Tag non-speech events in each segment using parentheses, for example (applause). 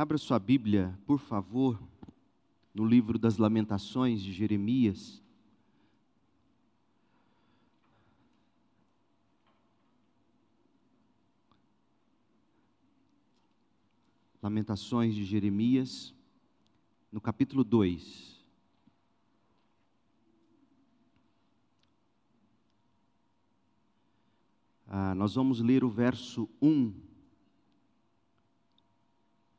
Abra sua Bíblia, por favor, no livro das Lamentações de Jeremias. Lamentações de Jeremias, no capítulo 2. Ah, nós vamos ler o verso 1.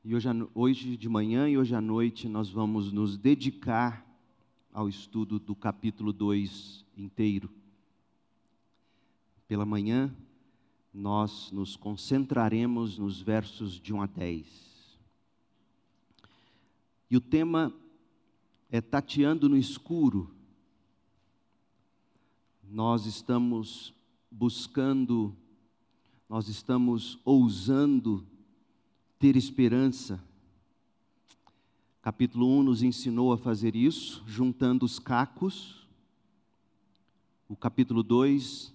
E hoje, hoje de manhã e hoje à noite nós vamos nos dedicar ao estudo do capítulo 2 inteiro. Pela manhã, nós nos concentraremos nos versos de 1 a 10. E o tema é Tateando no Escuro. Nós estamos buscando, nós estamos ousando ter esperança. Capítulo 1 nos ensinou a fazer isso, juntando os cacos. O capítulo 2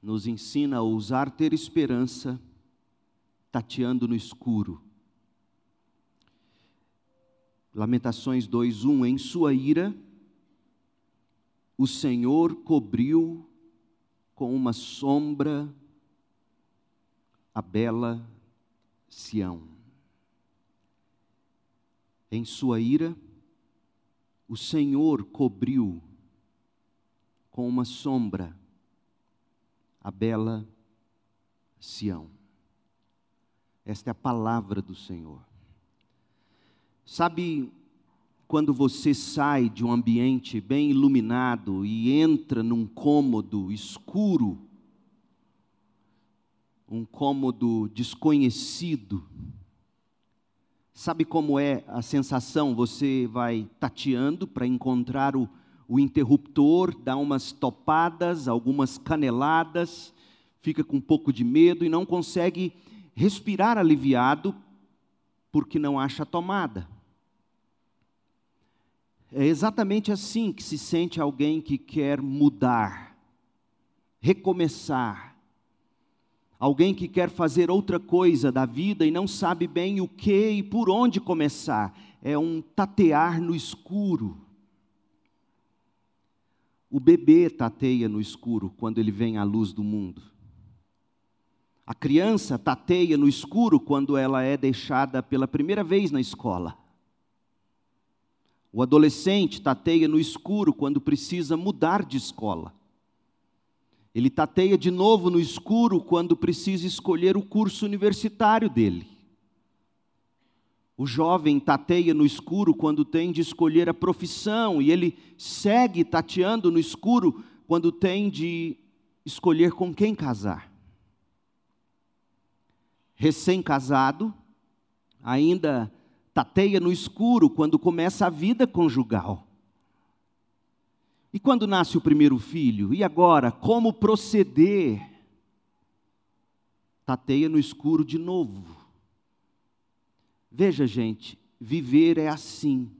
nos ensina a ousar ter esperança, tateando no escuro. Lamentações 2:1 Em sua ira o Senhor cobriu com uma sombra a bela Sião. Em sua ira o Senhor cobriu com uma sombra a bela Sião. Esta é a palavra do Senhor. Sabe quando você sai de um ambiente bem iluminado e entra num cômodo escuro, um cômodo desconhecido, sabe como é a sensação? Você vai tateando para encontrar o, o interruptor, dá umas topadas, algumas caneladas, fica com um pouco de medo e não consegue respirar aliviado porque não acha tomada. É exatamente assim que se sente alguém que quer mudar, recomeçar. Alguém que quer fazer outra coisa da vida e não sabe bem o que e por onde começar. É um tatear no escuro. O bebê tateia no escuro quando ele vem à luz do mundo. A criança tateia no escuro quando ela é deixada pela primeira vez na escola. O adolescente tateia no escuro quando precisa mudar de escola. Ele tateia de novo no escuro quando precisa escolher o curso universitário dele. O jovem tateia no escuro quando tem de escolher a profissão, e ele segue tateando no escuro quando tem de escolher com quem casar. Recém-casado, ainda tateia no escuro quando começa a vida conjugal. E quando nasce o primeiro filho? E agora, como proceder? Tateia no escuro de novo. Veja, gente, viver é assim.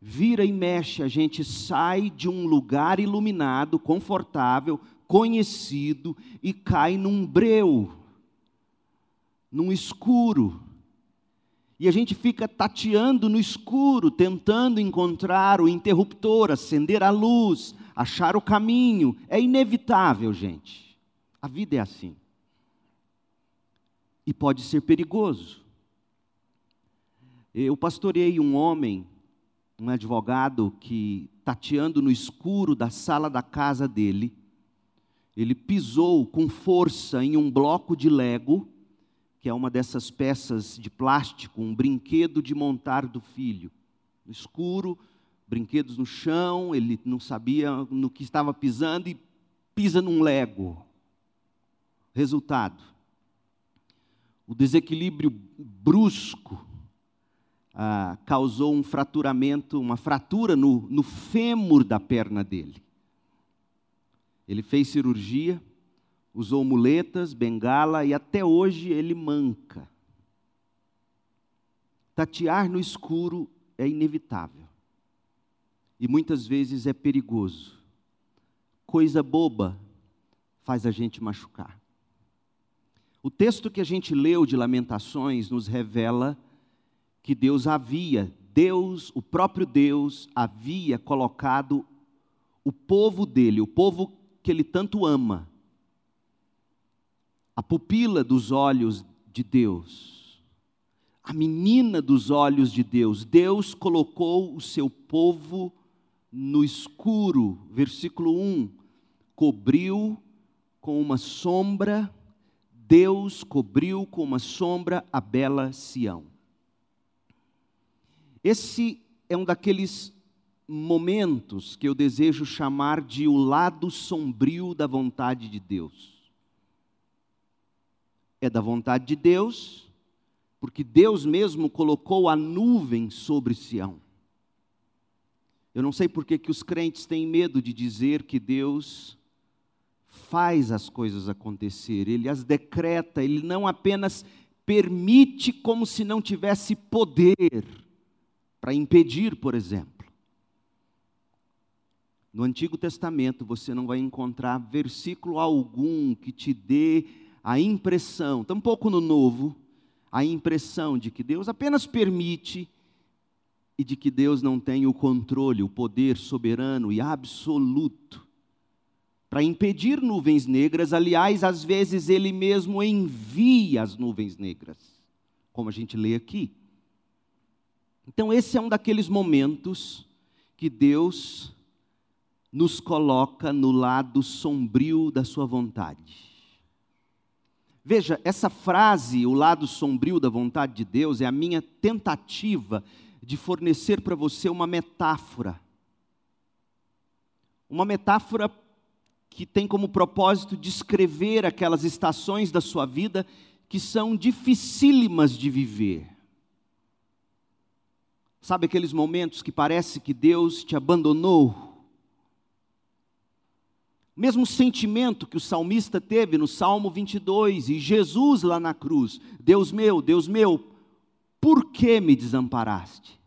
Vira e mexe, a gente sai de um lugar iluminado, confortável, conhecido e cai num breu, num escuro e a gente fica tateando no escuro, tentando encontrar o interruptor, acender a luz, achar o caminho. É inevitável, gente. A vida é assim. E pode ser perigoso. Eu pastorei um homem, um advogado, que, tateando no escuro da sala da casa dele, ele pisou com força em um bloco de lego que é uma dessas peças de plástico, um brinquedo de montar do filho. No escuro, brinquedos no chão, ele não sabia no que estava pisando e pisa num lego. Resultado: o desequilíbrio brusco ah, causou um fraturamento, uma fratura no, no fêmur da perna dele. Ele fez cirurgia, usou muletas, bengala e até hoje ele manca. Tatear no escuro é inevitável e muitas vezes é perigoso. Coisa boba faz a gente machucar. O texto que a gente leu de Lamentações nos revela que Deus havia, Deus, o próprio Deus, havia colocado o povo dele, o povo que ele tanto ama, a pupila dos olhos de Deus, a menina dos olhos de Deus. Deus colocou o seu povo no escuro, versículo 1, cobriu com uma sombra, Deus cobriu com uma sombra a bela Sião. Esse é um daqueles momentos que eu desejo chamar de o lado sombrio da vontade de Deus. É da vontade de Deus, porque Deus mesmo colocou a nuvem sobre Sião. Eu não sei por que, os crentes têm medo de dizer que Deus faz as coisas acontecer, Ele as decreta, Ele não apenas permite como se não tivesse poder para impedir, por exemplo. No Antigo Testamento você não vai encontrar versículo algum que te dê a impressão, tampouco no Novo, a impressão de que Deus apenas permite e de que Deus não tem o controle, o poder soberano e absoluto para impedir nuvens negras. Aliás, às vezes ele mesmo envia as nuvens negras, como a gente lê aqui. Então, esse é um daqueles momentos que Deus nos coloca no lado sombrio da Sua vontade. Veja, essa frase, o lado sombrio da vontade de Deus, é a minha tentativa de fornecer para você uma metáfora. Uma metáfora que tem como propósito descrever aquelas estações da sua vida que são dificílimas de viver. Sabe aqueles momentos que parece que Deus te abandonou? O mesmo sentimento que o salmista teve no Salmo 22 e Jesus lá na cruz: Deus meu, Deus meu, por que me desamparaste?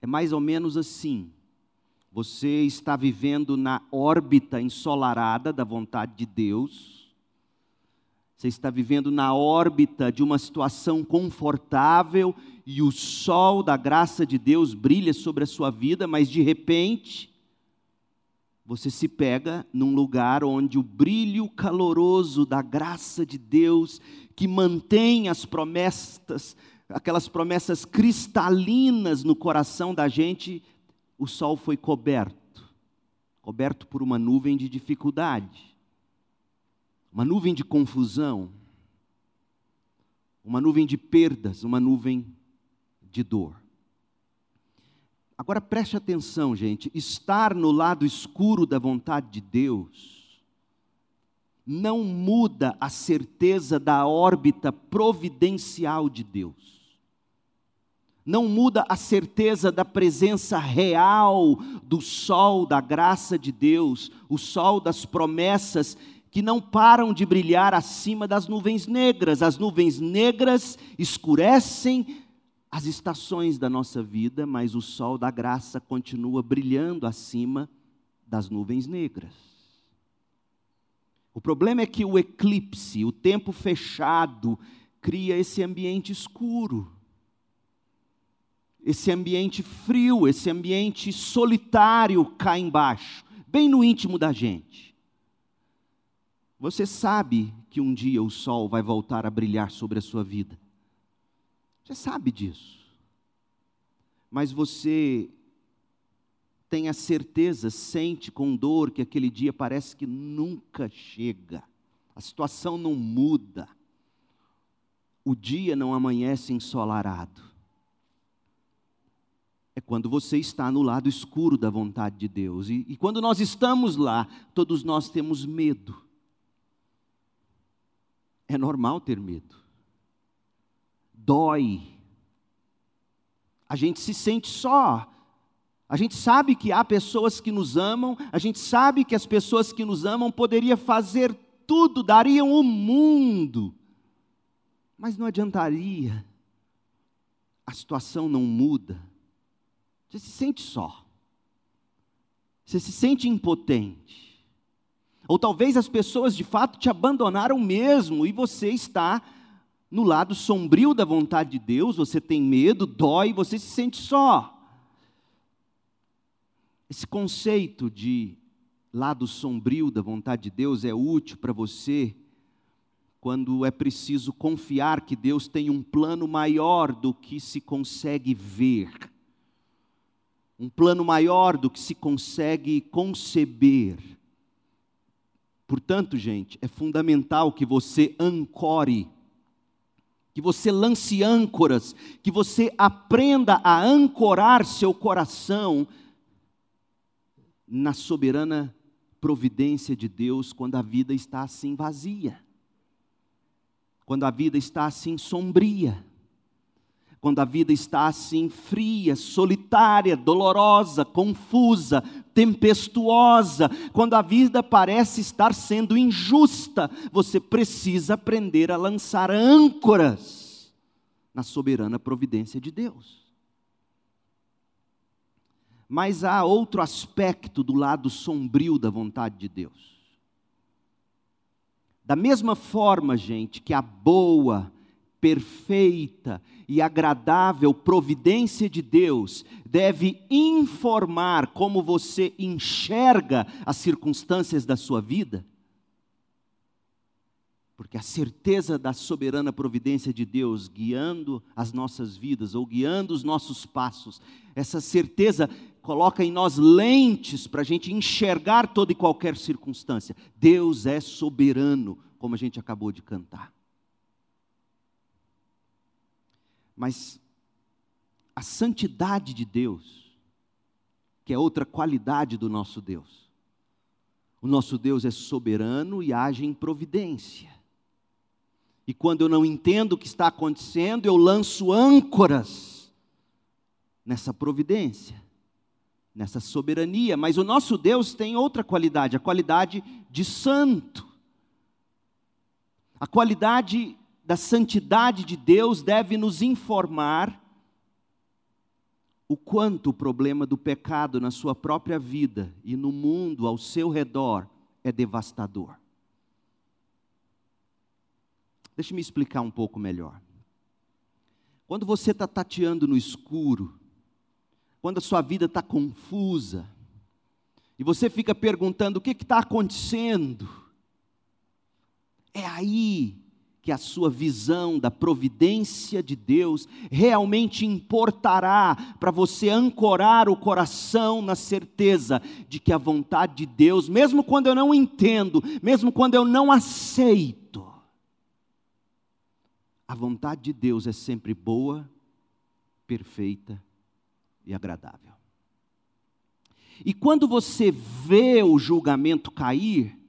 É mais ou menos assim. Você está vivendo na órbita ensolarada da vontade de Deus você está vivendo na órbita de uma situação confortável e o sol da graça de Deus brilha sobre a sua vida, mas de repente você se pega num lugar onde o brilho caloroso da graça de Deus, que mantém as promessas, aquelas promessas cristalinas no coração da gente, o sol foi coberto coberto por uma nuvem de dificuldade uma nuvem de confusão, uma nuvem de perdas, uma nuvem de dor. Agora preste atenção, gente: estar no lado escuro da vontade de Deus não muda a certeza da órbita providencial de Deus. Não muda a certeza da presença real do sol da graça de Deus, o sol das promessas que não param de brilhar acima das nuvens negras. As nuvens negras escurecem as estações da nossa vida, mas o sol da graça continua brilhando acima das nuvens negras. O problema é que o eclipse, o tempo fechado, cria esse ambiente escuro, esse ambiente frio, esse ambiente solitário cá embaixo, bem no íntimo da gente. Você sabe que um dia o sol vai voltar a brilhar sobre a sua vida. Você sabe disso. Mas você tem a certeza, sente com dor que aquele dia parece que nunca chega. A situação não muda. O dia não amanhece ensolarado. É quando você está no lado escuro da vontade de Deus. E, e quando nós estamos lá, todos nós temos medo. É normal ter medo. Dói. A gente se sente só. A gente sabe que há pessoas que nos amam, a gente sabe que as pessoas que nos amam poderiam fazer tudo, dariam o mundo. Mas não adiantaria. A situação não muda. Você se sente só. Você se sente impotente. Ou talvez as pessoas de fato te abandonaram mesmo e você está No lado sombrio da vontade de Deus, você tem medo, dói, você se sente só. Esse conceito de lado sombrio da vontade de Deus é útil para você quando é preciso confiar que Deus tem um plano maior do que se consegue ver, um plano maior do que se consegue conceber. Portanto, gente, é fundamental que você ancore, que você lance âncoras, que você aprenda a ancorar seu coração na soberana providência de Deus quando a vida está assim vazia, quando a vida está assim sombria, quando a vida está assim fria, solitária, dolorosa, confusa, tempestuosa, quando a vida parece estar sendo injusta, você precisa aprender a lançar âncoras na soberana providência de Deus. Mas há outro aspecto do lado sombrio da vontade de Deus. Da mesma forma, gente, que a boa, perfeita e agradável providência de Deus deve informar como você enxerga as circunstâncias da sua vida, porque a certeza da soberana providência de Deus guiando as nossas vidas ou guiando os nossos passos, essa certeza coloca em nós lentes para a gente enxergar toda e qualquer circunstância. Deus é soberano, como a gente acabou de cantar. Mas a santidade de Deus, que é outra qualidade do nosso Deus. O nosso Deus é soberano e age em providência. E quando eu não entendo o que está acontecendo, eu lanço âncoras nessa providência nessa soberania, mas o nosso Deus tem outra qualidade, a qualidade de santo. A qualidade da santidade de Deus deve nos informar o quanto o problema do pecado na sua própria vida e no mundo ao seu redor é devastador. Deixe-me explicar um pouco melhor. Quando você está tateando no escuro, quando a sua vida está confusa, e você fica perguntando: o que está acontecendo? É aí que a sua visão da providência de Deus realmente importará para você ancorar o coração na certeza de que a vontade de Deus, mesmo quando eu não entendo, mesmo quando eu não aceito, a vontade de Deus é sempre boa, perfeita e agradável. E quando você vê o julgamento cair,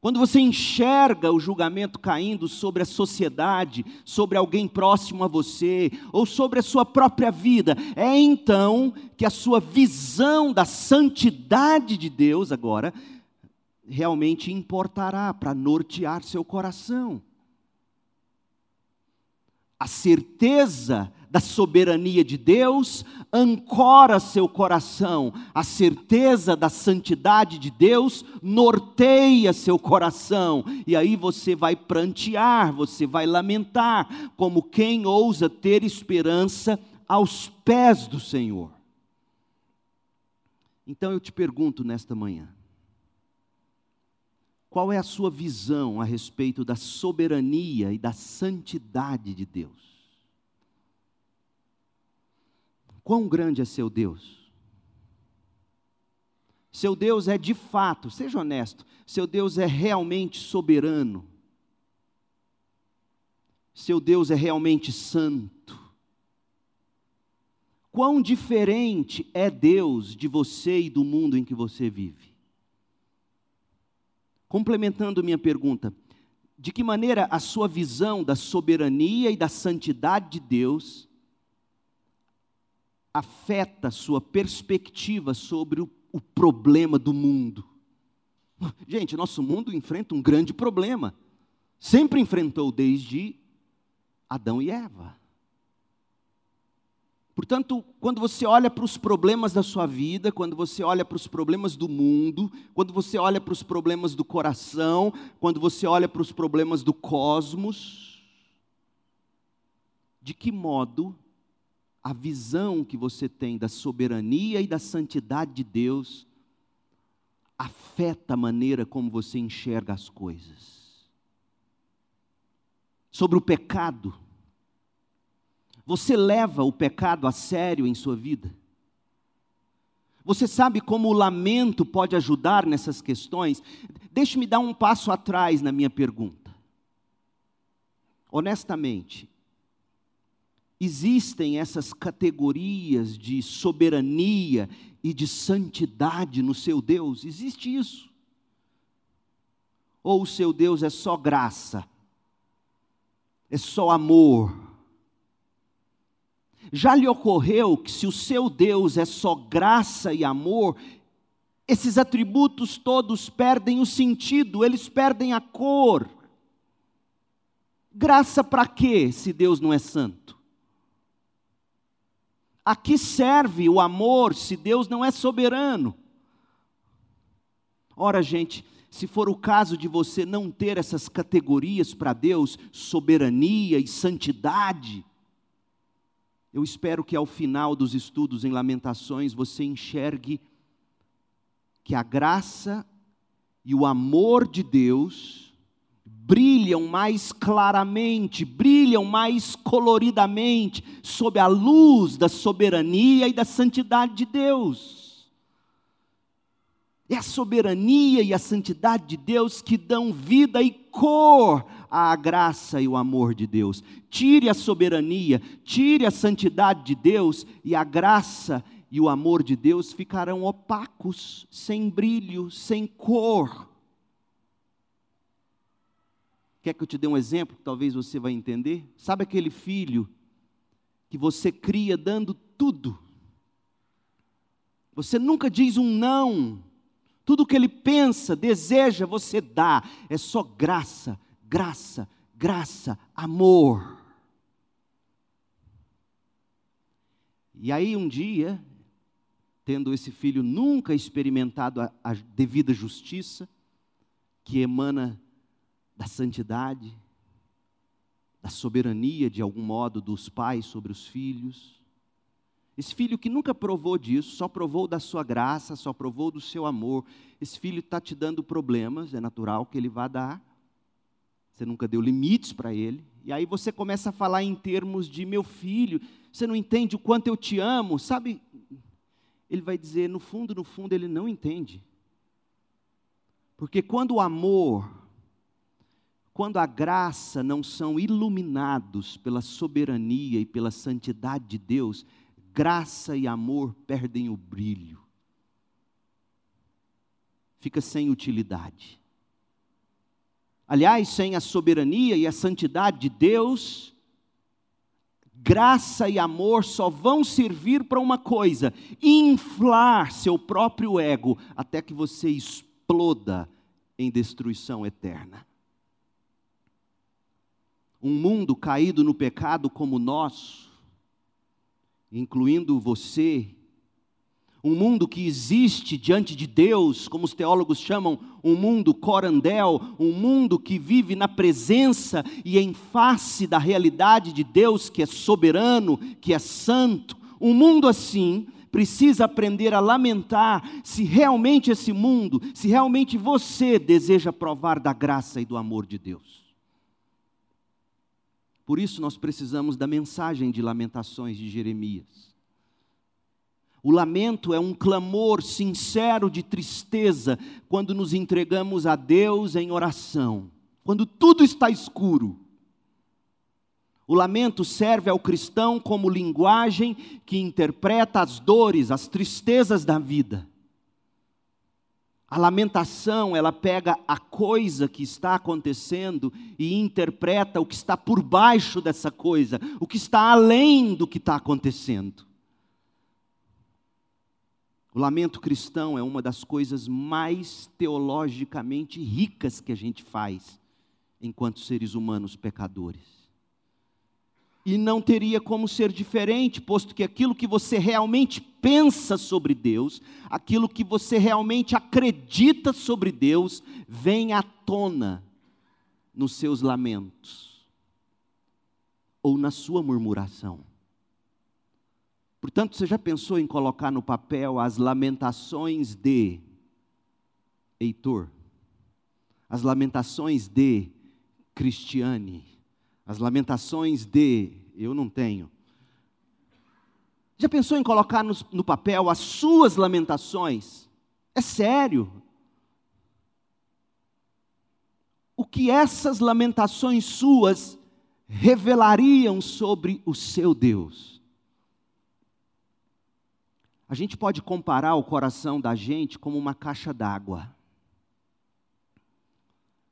quando você enxerga o julgamento caindo sobre a sociedade, sobre alguém próximo a você, ou sobre a sua própria vida, é então que a sua visão da santidade de Deus agora realmente importará para nortear seu coração. A certeza da soberania de Deus, ancora seu coração, a certeza da santidade de Deus norteia seu coração, e aí você vai prantear, você vai lamentar, como quem ousa ter esperança aos pés do Senhor. Então eu te pergunto nesta manhã, qual é a sua visão a respeito da soberania e da santidade de Deus? Quão grande é seu Deus? Seu Deus é de fato, seja honesto, seu Deus é realmente soberano. Seu Deus é realmente santo. Quão diferente é Deus de você e do mundo em que você vive? Complementando minha pergunta, de que maneira a sua visão da soberania e da santidade de Deus afeta sua perspectiva sobre o, o problema do mundo. Gente, nosso mundo enfrenta um grande problema. Sempre enfrentou desde Adão e Eva. Portanto, quando você olha para os problemas da sua vida, quando você olha para os problemas do mundo, quando você olha para os problemas do coração, quando você olha para os problemas do cosmos, de que modo a visão que você tem da soberania e da santidade de Deus afeta a maneira como você enxerga as coisas. Sobre o pecado, você leva o pecado a sério em sua vida? Você sabe como o lamento pode ajudar nessas questões? Deixe-me dar um passo atrás na minha pergunta. Honestamente, existem essas categorias de soberania e de santidade no seu Deus? Existe isso? Ou o seu Deus é só graça, é só amor? Já lhe ocorreu que se o seu Deus é só graça e amor, esses atributos todos perdem o sentido, eles perdem a cor. Graça para quê, se Deus não é santo? A que serve o amor se Deus não é soberano? Ora, gente, se for o caso de você não ter essas categorias para Deus, soberania e santidade, eu espero que ao final dos estudos em Lamentações você enxergue que a graça e o amor de Deus brilham mais claramente, brilham mais coloridamente sob a luz da soberania e da santidade de Deus. É a soberania e a santidade de Deus que dão vida e cor à graça e o amor de Deus. Tire a soberania, tire a santidade de Deus e a graça e o amor de Deus ficarão opacos, sem brilho, sem cor. Quer que eu te dê um exemplo que talvez você vai entender? Sabe aquele filho que você cria dando tudo? Você nunca diz um não. Tudo que ele pensa, deseja, você dá. É só graça, graça, graça, amor. E aí um dia, tendo esse filho nunca experimentado a, a devida justiça, que emana da santidade, da soberania, de algum modo, dos pais sobre os filhos, esse filho que nunca provou disso, só provou da sua graça, só provou do seu amor. Esse filho está te dando problemas, é natural que ele vá dar. Você nunca deu limites para ele. E aí você começa a falar em termos de meu filho, você não entende o quanto eu te amo, sabe? Ele vai dizer, no fundo, no fundo, ele não entende. Porque quando o amor, quando a graça não são iluminados pela soberania e pela santidade de Deus, graça e amor perdem o brilho, fica sem utilidade. Aliás, sem a soberania e a santidade de Deus, graça e amor só vão servir para uma coisa: inflar seu próprio ego até que você exploda em destruição eterna. Um mundo caído no pecado como o nosso, incluindo você, um mundo que existe diante de Deus, como os teólogos chamam, um mundo corandel, um mundo que vive na presença e em face da realidade de Deus que é soberano, que é santo. Um mundo assim precisa aprender a lamentar se realmente esse mundo, se realmente você deseja provar da graça e do amor de Deus. Por isso nós precisamos da mensagem de lamentações de Jeremias. O lamento é um clamor sincero de tristeza quando nos entregamos a Deus em oração, quando tudo está escuro. O lamento serve ao cristão como linguagem que interpreta as dores, as tristezas da vida. A lamentação, ela pega a coisa que está acontecendo e interpreta o que está por baixo dessa coisa, o que está além do que está acontecendo. O lamento cristão é uma das coisas mais teologicamente ricas que a gente faz enquanto seres humanos pecadores e não teria como ser diferente, posto que aquilo que você realmente pensa sobre Deus, aquilo que você realmente acredita sobre Deus, vem à tona nos seus lamentos. ou na sua murmuração. Portanto, você já pensou em colocar no papel as lamentações de Heitor, as lamentações de Cristiane, as lamentações de eu não tenho. Já pensou em colocar no, no papel as suas lamentações? É sério. O que essas lamentações suas revelariam sobre o seu Deus? A gente pode comparar o coração da gente como uma caixa d'água.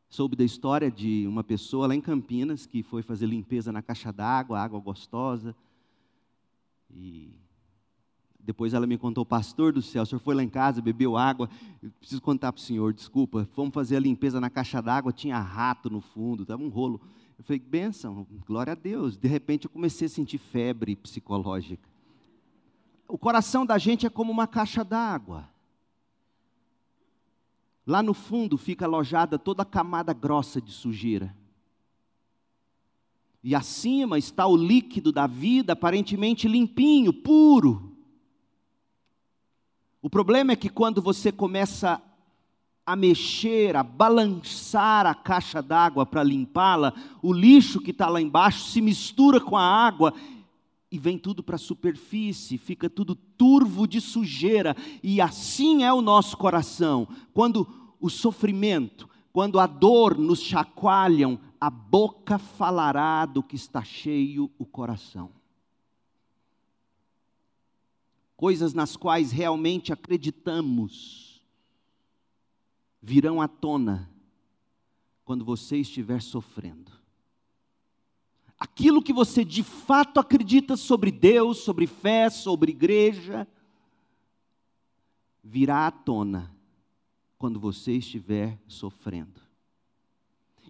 Soube da história de uma pessoa lá em Campinas que foi fazer limpeza na caixa d'água, água gostosa. E depois ela me contou, pastor do céu, o senhor foi lá em casa, bebeu água. Eu preciso contar para o senhor, desculpa. Fomos fazer a limpeza na caixa d'água, tinha rato no fundo, estava um rolo. Eu falei, benção, glória a Deus. De repente eu comecei a sentir febre psicológica. O coração da gente é como uma caixa d'água. Lá no fundo fica alojada toda a camada grossa de sujeira. E acima está o líquido da vida, aparentemente limpinho, puro. O problema é que quando você começa a mexer, a balançar a caixa d'água para limpá-la, o lixo que está lá embaixo se mistura com a água e vem tudo para a superfície, fica tudo turvo de sujeira, e assim é o nosso coração. Quando o sofrimento, quando a dor nos chacoalham, a boca falará do que está cheio o coração. Coisas nas quais realmente acreditamos virão à tona quando você estiver sofrendo aquilo que você de fato acredita sobre Deus, sobre fé, sobre igreja, virá à tona quando você estiver sofrendo.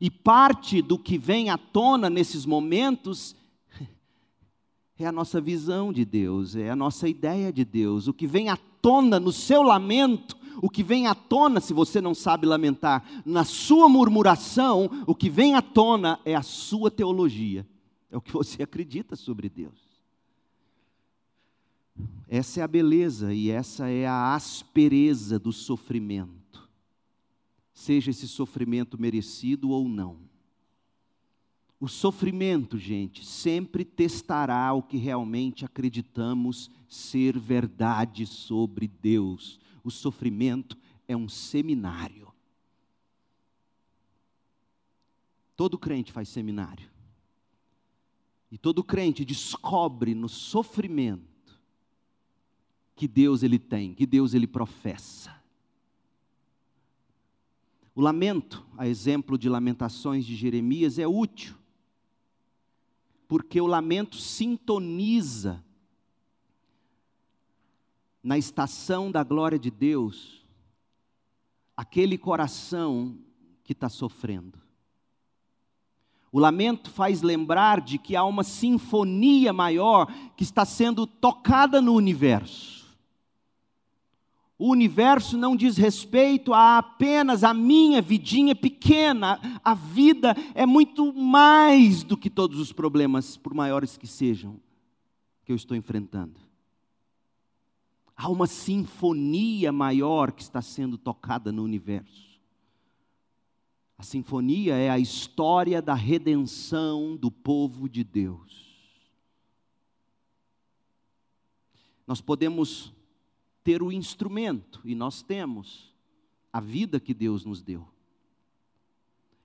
E parte do que vem à tona nesses momentos (laughs) é a nossa visão de Deus, é a nossa ideia de Deus. O que vem à tona no seu lamento, o que vem à tona, se você não sabe lamentar, na sua murmuração, o que vem à tona é a sua teologia. É o que (laughs) você acredita sobre Deus. Essa é a beleza e essa é a aspereza do sofrimento. Seja esse sofrimento merecido ou não. O sofrimento, gente, sempre testará o que realmente acreditamos ser verdade sobre Deus. O sofrimento é um seminário. Todo crente faz seminário. E todo crente descobre no sofrimento que Deus ele tem, que Deus ele professa. O lamento, a exemplo de lamentações de Jeremias, é útil, porque o lamento sintoniza na estação da glória de Deus aquele coração que está sofrendo. O lamento faz lembrar de que há uma sinfonia maior que está sendo tocada no universo. O universo não diz respeito a apenas a minha vidinha pequena. A vida é muito mais do que todos os problemas, por maiores que sejam, que eu estou enfrentando. Há uma sinfonia maior que está sendo tocada no universo. A sinfonia é a história da redenção do povo de Deus. Nós podemos ter o instrumento, e nós temos, a vida que Deus nos deu.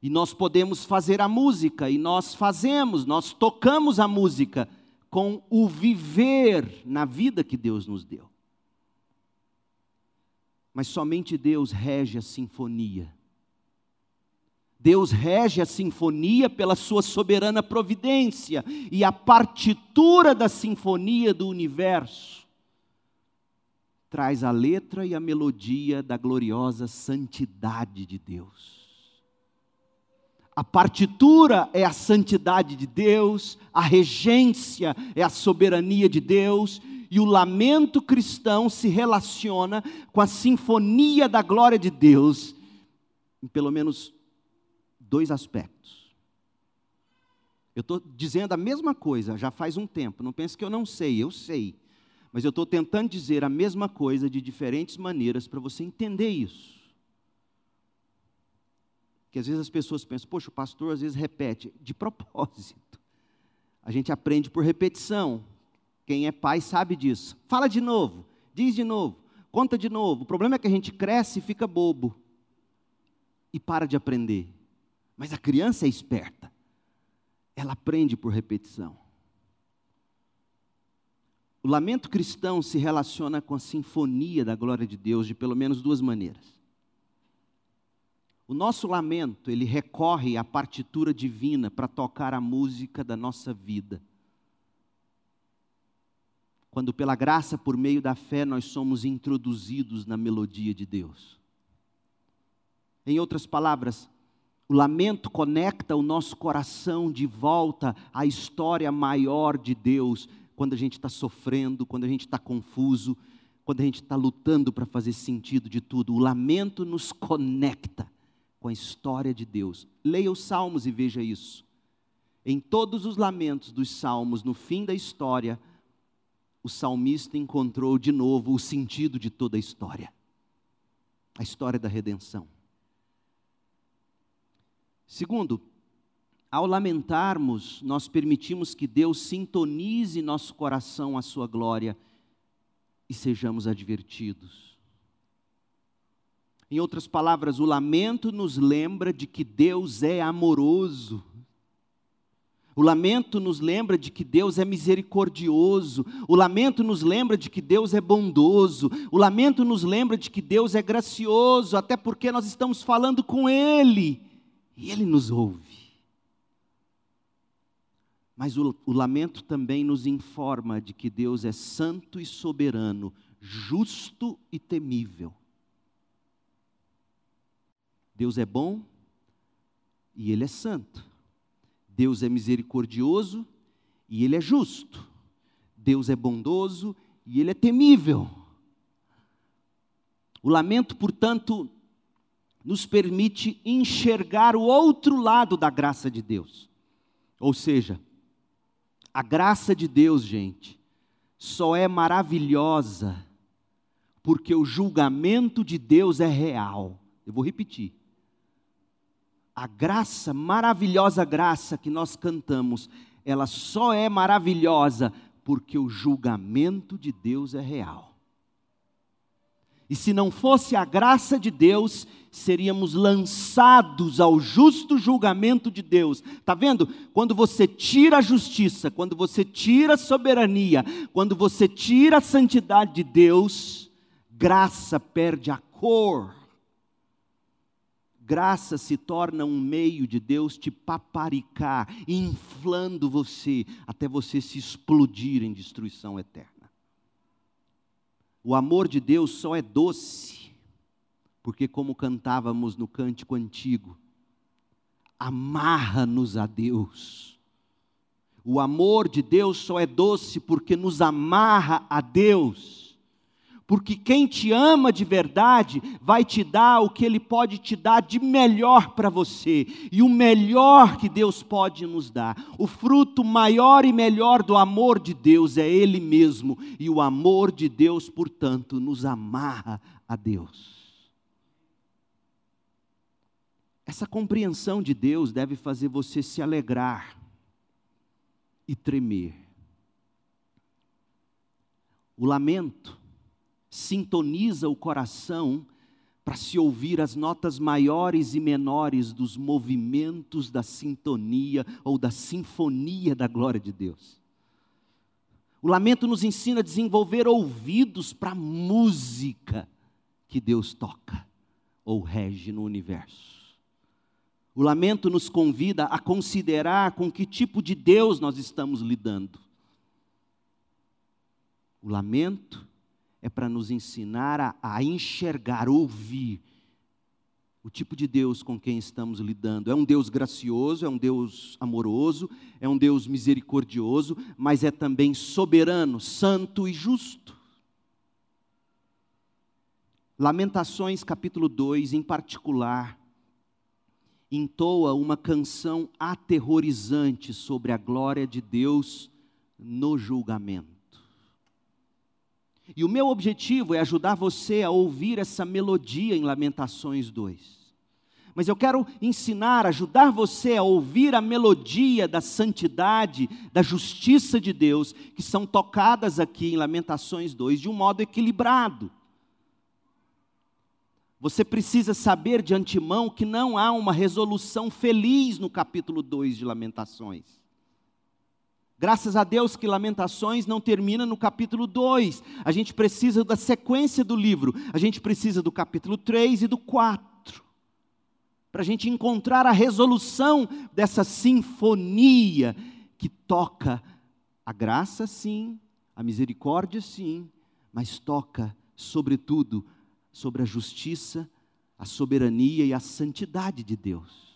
E nós podemos fazer a música, e nós fazemos, nós tocamos a música com o viver na vida que Deus nos deu. Mas somente Deus rege a sinfonia. Deus rege a sinfonia pela sua soberana providência, e a partitura da sinfonia do universo traz a letra e a melodia da gloriosa santidade de Deus. A partitura é a santidade de Deus, a regência é a soberania de Deus, e o lamento cristão se relaciona com a sinfonia da glória de Deus, em pelo menos dois aspectos. Eu estou dizendo a mesma coisa já faz um tempo. Não pense que eu não sei, eu sei. Mas eu estou tentando dizer a mesma coisa de diferentes maneiras para você entender isso. Que às vezes as pessoas pensam, poxa, o pastor às vezes repete, de propósito. A gente aprende por repetição. Quem é pai sabe disso. Fala de novo, diz de novo, conta de novo. O problema é que a gente cresce e fica bobo e para de aprender. Mas a criança é esperta. Ela aprende por repetição. O lamento cristão se relaciona com a sinfonia da glória de Deus de pelo menos duas maneiras. O nosso lamento, ele recorre à partitura divina para tocar a música da nossa vida. Quando pela graça, por meio da fé, nós somos introduzidos na melodia de Deus. Em outras palavras, o lamento conecta o nosso coração de volta à história maior de Deus, quando a gente está sofrendo, quando a gente está confuso, quando a gente está lutando para fazer sentido de tudo. O lamento nos conecta com a história de Deus. Leia os Salmos e veja isso. Em todos os lamentos dos Salmos, no fim da história, o salmista encontrou de novo o sentido de toda a história a história da redenção. Segundo, ao lamentarmos, nós permitimos que Deus sintonize nosso coração à sua glória e sejamos advertidos. Em outras palavras, o lamento nos lembra de que Deus é amoroso. O lamento nos lembra de que Deus é misericordioso. O lamento nos lembra de que Deus é bondoso. O lamento nos lembra de que Deus é gracioso, até porque nós estamos falando com Ele e Ele nos ouve. Mas o, o, lamento também nos informa de que Deus é santo e soberano, justo e temível. Deus é bom e Ele é santo. Deus é misericordioso e Ele é justo. Deus é bondoso e Ele é temível. O lamento, portanto, nos permite enxergar o outro lado da graça de Deus. Ou seja, a graça de Deus, gente, só é maravilhosa porque o julgamento de Deus é real. Eu vou repetir. A graça, maravilhosa graça que nós cantamos, ela só é maravilhosa porque o julgamento de Deus é real. E se não fosse a graça de Deus, seríamos lançados ao justo julgamento de Deus. Está vendo? Quando você tira a justiça, quando você tira a soberania, quando você tira a santidade de Deus, graça perde a cor. Graça se torna um meio de Deus te paparicar, inflando você, até você se explodir em destruição eterna. O amor de Deus só é doce, porque, como cantávamos no cântico antigo, amarra-nos a Deus. O amor de Deus só é doce porque nos amarra a Deus porque quem te ama de verdade vai te dar o que Ele pode te dar de melhor para você, e o melhor que Deus pode nos dar. O fruto maior e melhor do amor de Deus é Ele mesmo, e o amor de Deus, portanto, nos amarra a Deus. Essa compreensão de Deus deve fazer você se alegrar e tremer. O lamento sintoniza o coração para se ouvir as notas maiores e menores dos movimentos da sintonia ou da sinfonia da glória de Deus. O lamento nos ensina a desenvolver ouvidos para a música que Deus toca ou rege no universo. O lamento nos convida a considerar com que tipo de Deus nós estamos lidando. O lamento é para nos ensinar a, a enxergar, ouvir o tipo de Deus com quem estamos lidando. É um Deus gracioso, é um Deus amoroso, é um Deus misericordioso, mas é também soberano, santo e justo. Lamentações capítulo 2, em particular, entoa uma canção aterrorizante sobre a glória de Deus no julgamento. E o meu objetivo é ajudar você a ouvir essa melodia em Lamentações 2. Mas eu quero ensinar, ajudar você a ouvir a melodia da santidade, da justiça de Deus, que são tocadas aqui em Lamentações 2 de um modo equilibrado. Você precisa saber de antemão que não há uma resolução feliz no capítulo 2 de Lamentações. Graças a Deus que Lamentações não termina no capítulo 2. A gente precisa da sequência do livro. A gente precisa do capítulo 3 e do 4. Para a gente encontrar a resolução dessa sinfonia que toca a graça, sim, a misericórdia, sim, mas toca, sobretudo, sobre a justiça, a soberania e a santidade de Deus.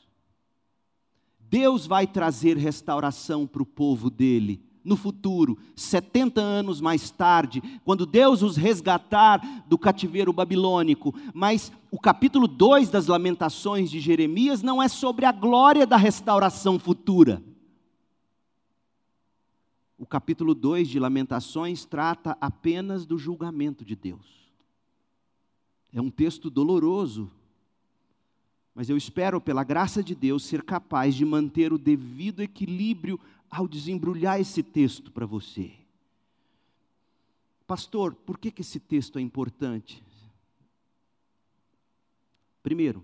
Deus vai trazer restauração para o povo dele no futuro, 70 anos mais tarde, quando Deus os resgatar do cativeiro babilônico. Mas o capítulo 2 das Lamentações de Jeremias não é sobre a glória da restauração futura. O capítulo 2 de Lamentações trata apenas do julgamento de Deus. É um texto doloroso, mas eu espero, pela graça de Deus, ser capaz de manter o devido equilíbrio ao desembrulhar esse texto para você. Pastor, por que, que esse texto é importante? Primeiro,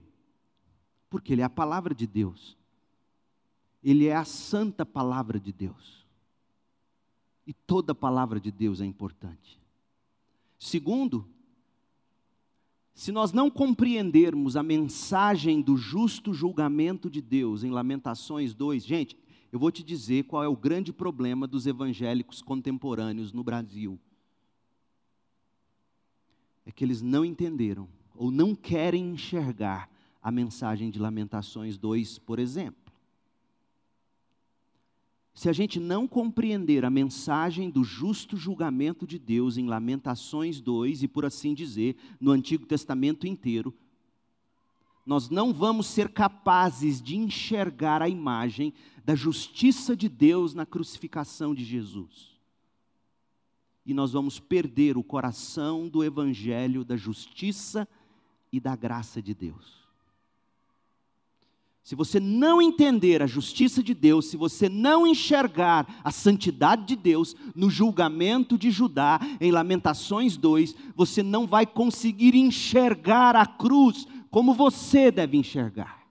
porque ele é a palavra de Deus, ele é a santa palavra de Deus, e toda palavra de Deus é importante. Segundo, se nós não compreendermos a mensagem do justo julgamento de Deus em Lamentações 2, gente, eu vou te dizer qual é o grande problema dos evangélicos contemporâneos no Brasil. É que eles não entenderam ou não querem enxergar a mensagem de Lamentações 2, por exemplo. Se a gente não compreender a mensagem do justo julgamento de Deus em Lamentações 2 e por assim dizer, no Antigo Testamento inteiro, nós não vamos ser capazes de enxergar a imagem da justiça de Deus na crucificação de Jesus. E nós vamos perder o coração do evangelho da justiça e da graça de Deus. Se você não entender a justiça de Deus, se você não enxergar a santidade de Deus no julgamento de Judá, em Lamentações 2, você não vai conseguir enxergar a cruz como você deve enxergar.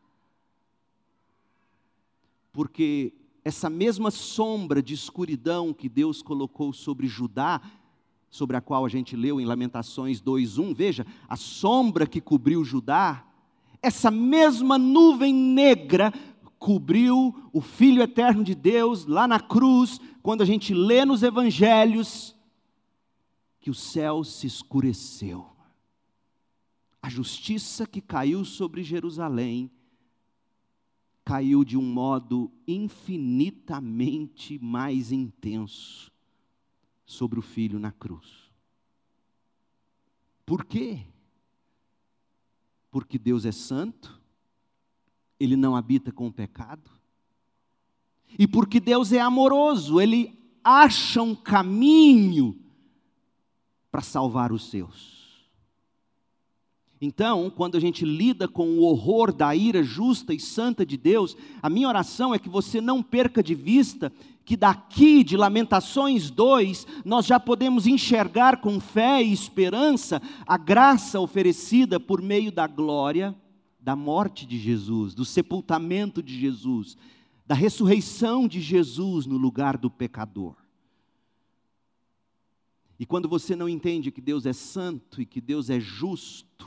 Porque essa mesma sombra de escuridão que Deus colocou sobre Judá, sobre a qual a gente leu em Lamentações 2:1, veja, a sombra que cobriu Judá, essa mesma nuvem negra cobriu o Filho eterno de Deus lá na cruz, quando a gente lê nos evangelhos que o céu se escureceu. A justiça que caiu sobre Jerusalém caiu de um modo infinitamente mais intenso sobre o filho na cruz. Por quê? Porque Deus é santo, Ele não habita com o pecado, e porque Deus é amoroso, Ele acha um caminho para salvar os seus. Então, quando a gente lida com o horror da ira justa e santa de Deus, a minha oração é que você não perca de vista que daqui de Lamentações 2, nós já podemos enxergar com fé e esperança a graça oferecida por meio da glória da morte de Jesus, do sepultamento de Jesus, da ressurreição de Jesus no lugar do pecador. E quando você não entende que Deus é santo e que Deus é justo,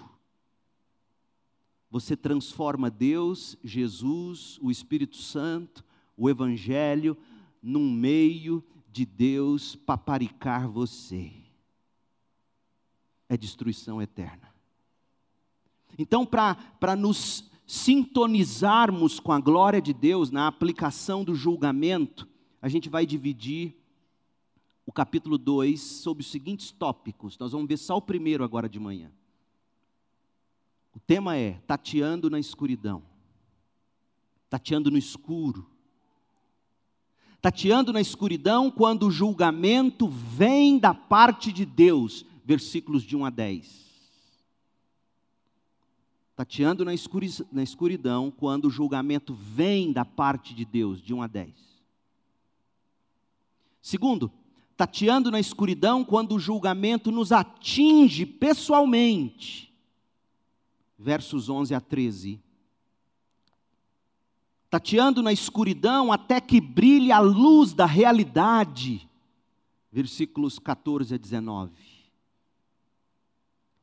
você transforma Deus, Jesus, o Espírito Santo, o Evangelho, num meio de Deus paparicar você. É destruição eterna. Então, para nos sintonizarmos com a glória de Deus na aplicação do julgamento, a gente vai dividir o capítulo 2 sobre os seguintes tópicos. Nós vamos ver só o primeiro agora de manhã. O tema é Tateando na escuridão. tateando no escuro. Tateando na escuridão quando o julgamento vem da parte de Deus, versículos de 1 a 10. Tateando na escuridão quando o julgamento vem da parte de Deus, de 1 a 10. Segundo, tateando na escuridão quando o julgamento nos atinge pessoalmente. Versos 11 a 13. Tateando na escuridão até que brilhe a luz da realidade. Versículos 14 a 19.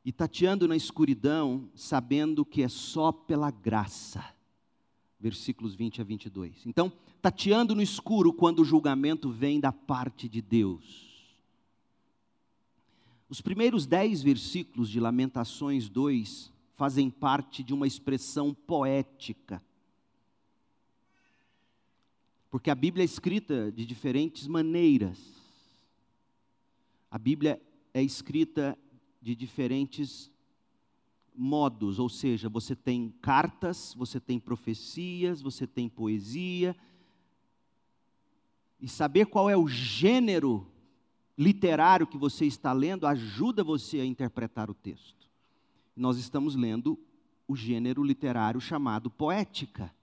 E tateando na escuridão, sabendo que é só pela graça. Versículos 20 a 22. Então, tateando no escuro quando o julgamento vem da parte de Deus. Os primeiros dez versículos de Lamentações 2 fazem parte de uma expressão poética. Porque a Bíblia é escrita de diferentes maneiras. A Bíblia é escrita de diferentes modos, ou seja, você tem cartas, você tem profecias, você tem poesia, e saber qual é o gênero literário que você está lendo ajuda você a interpretar o texto. Nós estamos lendo o gênero literário chamado poética,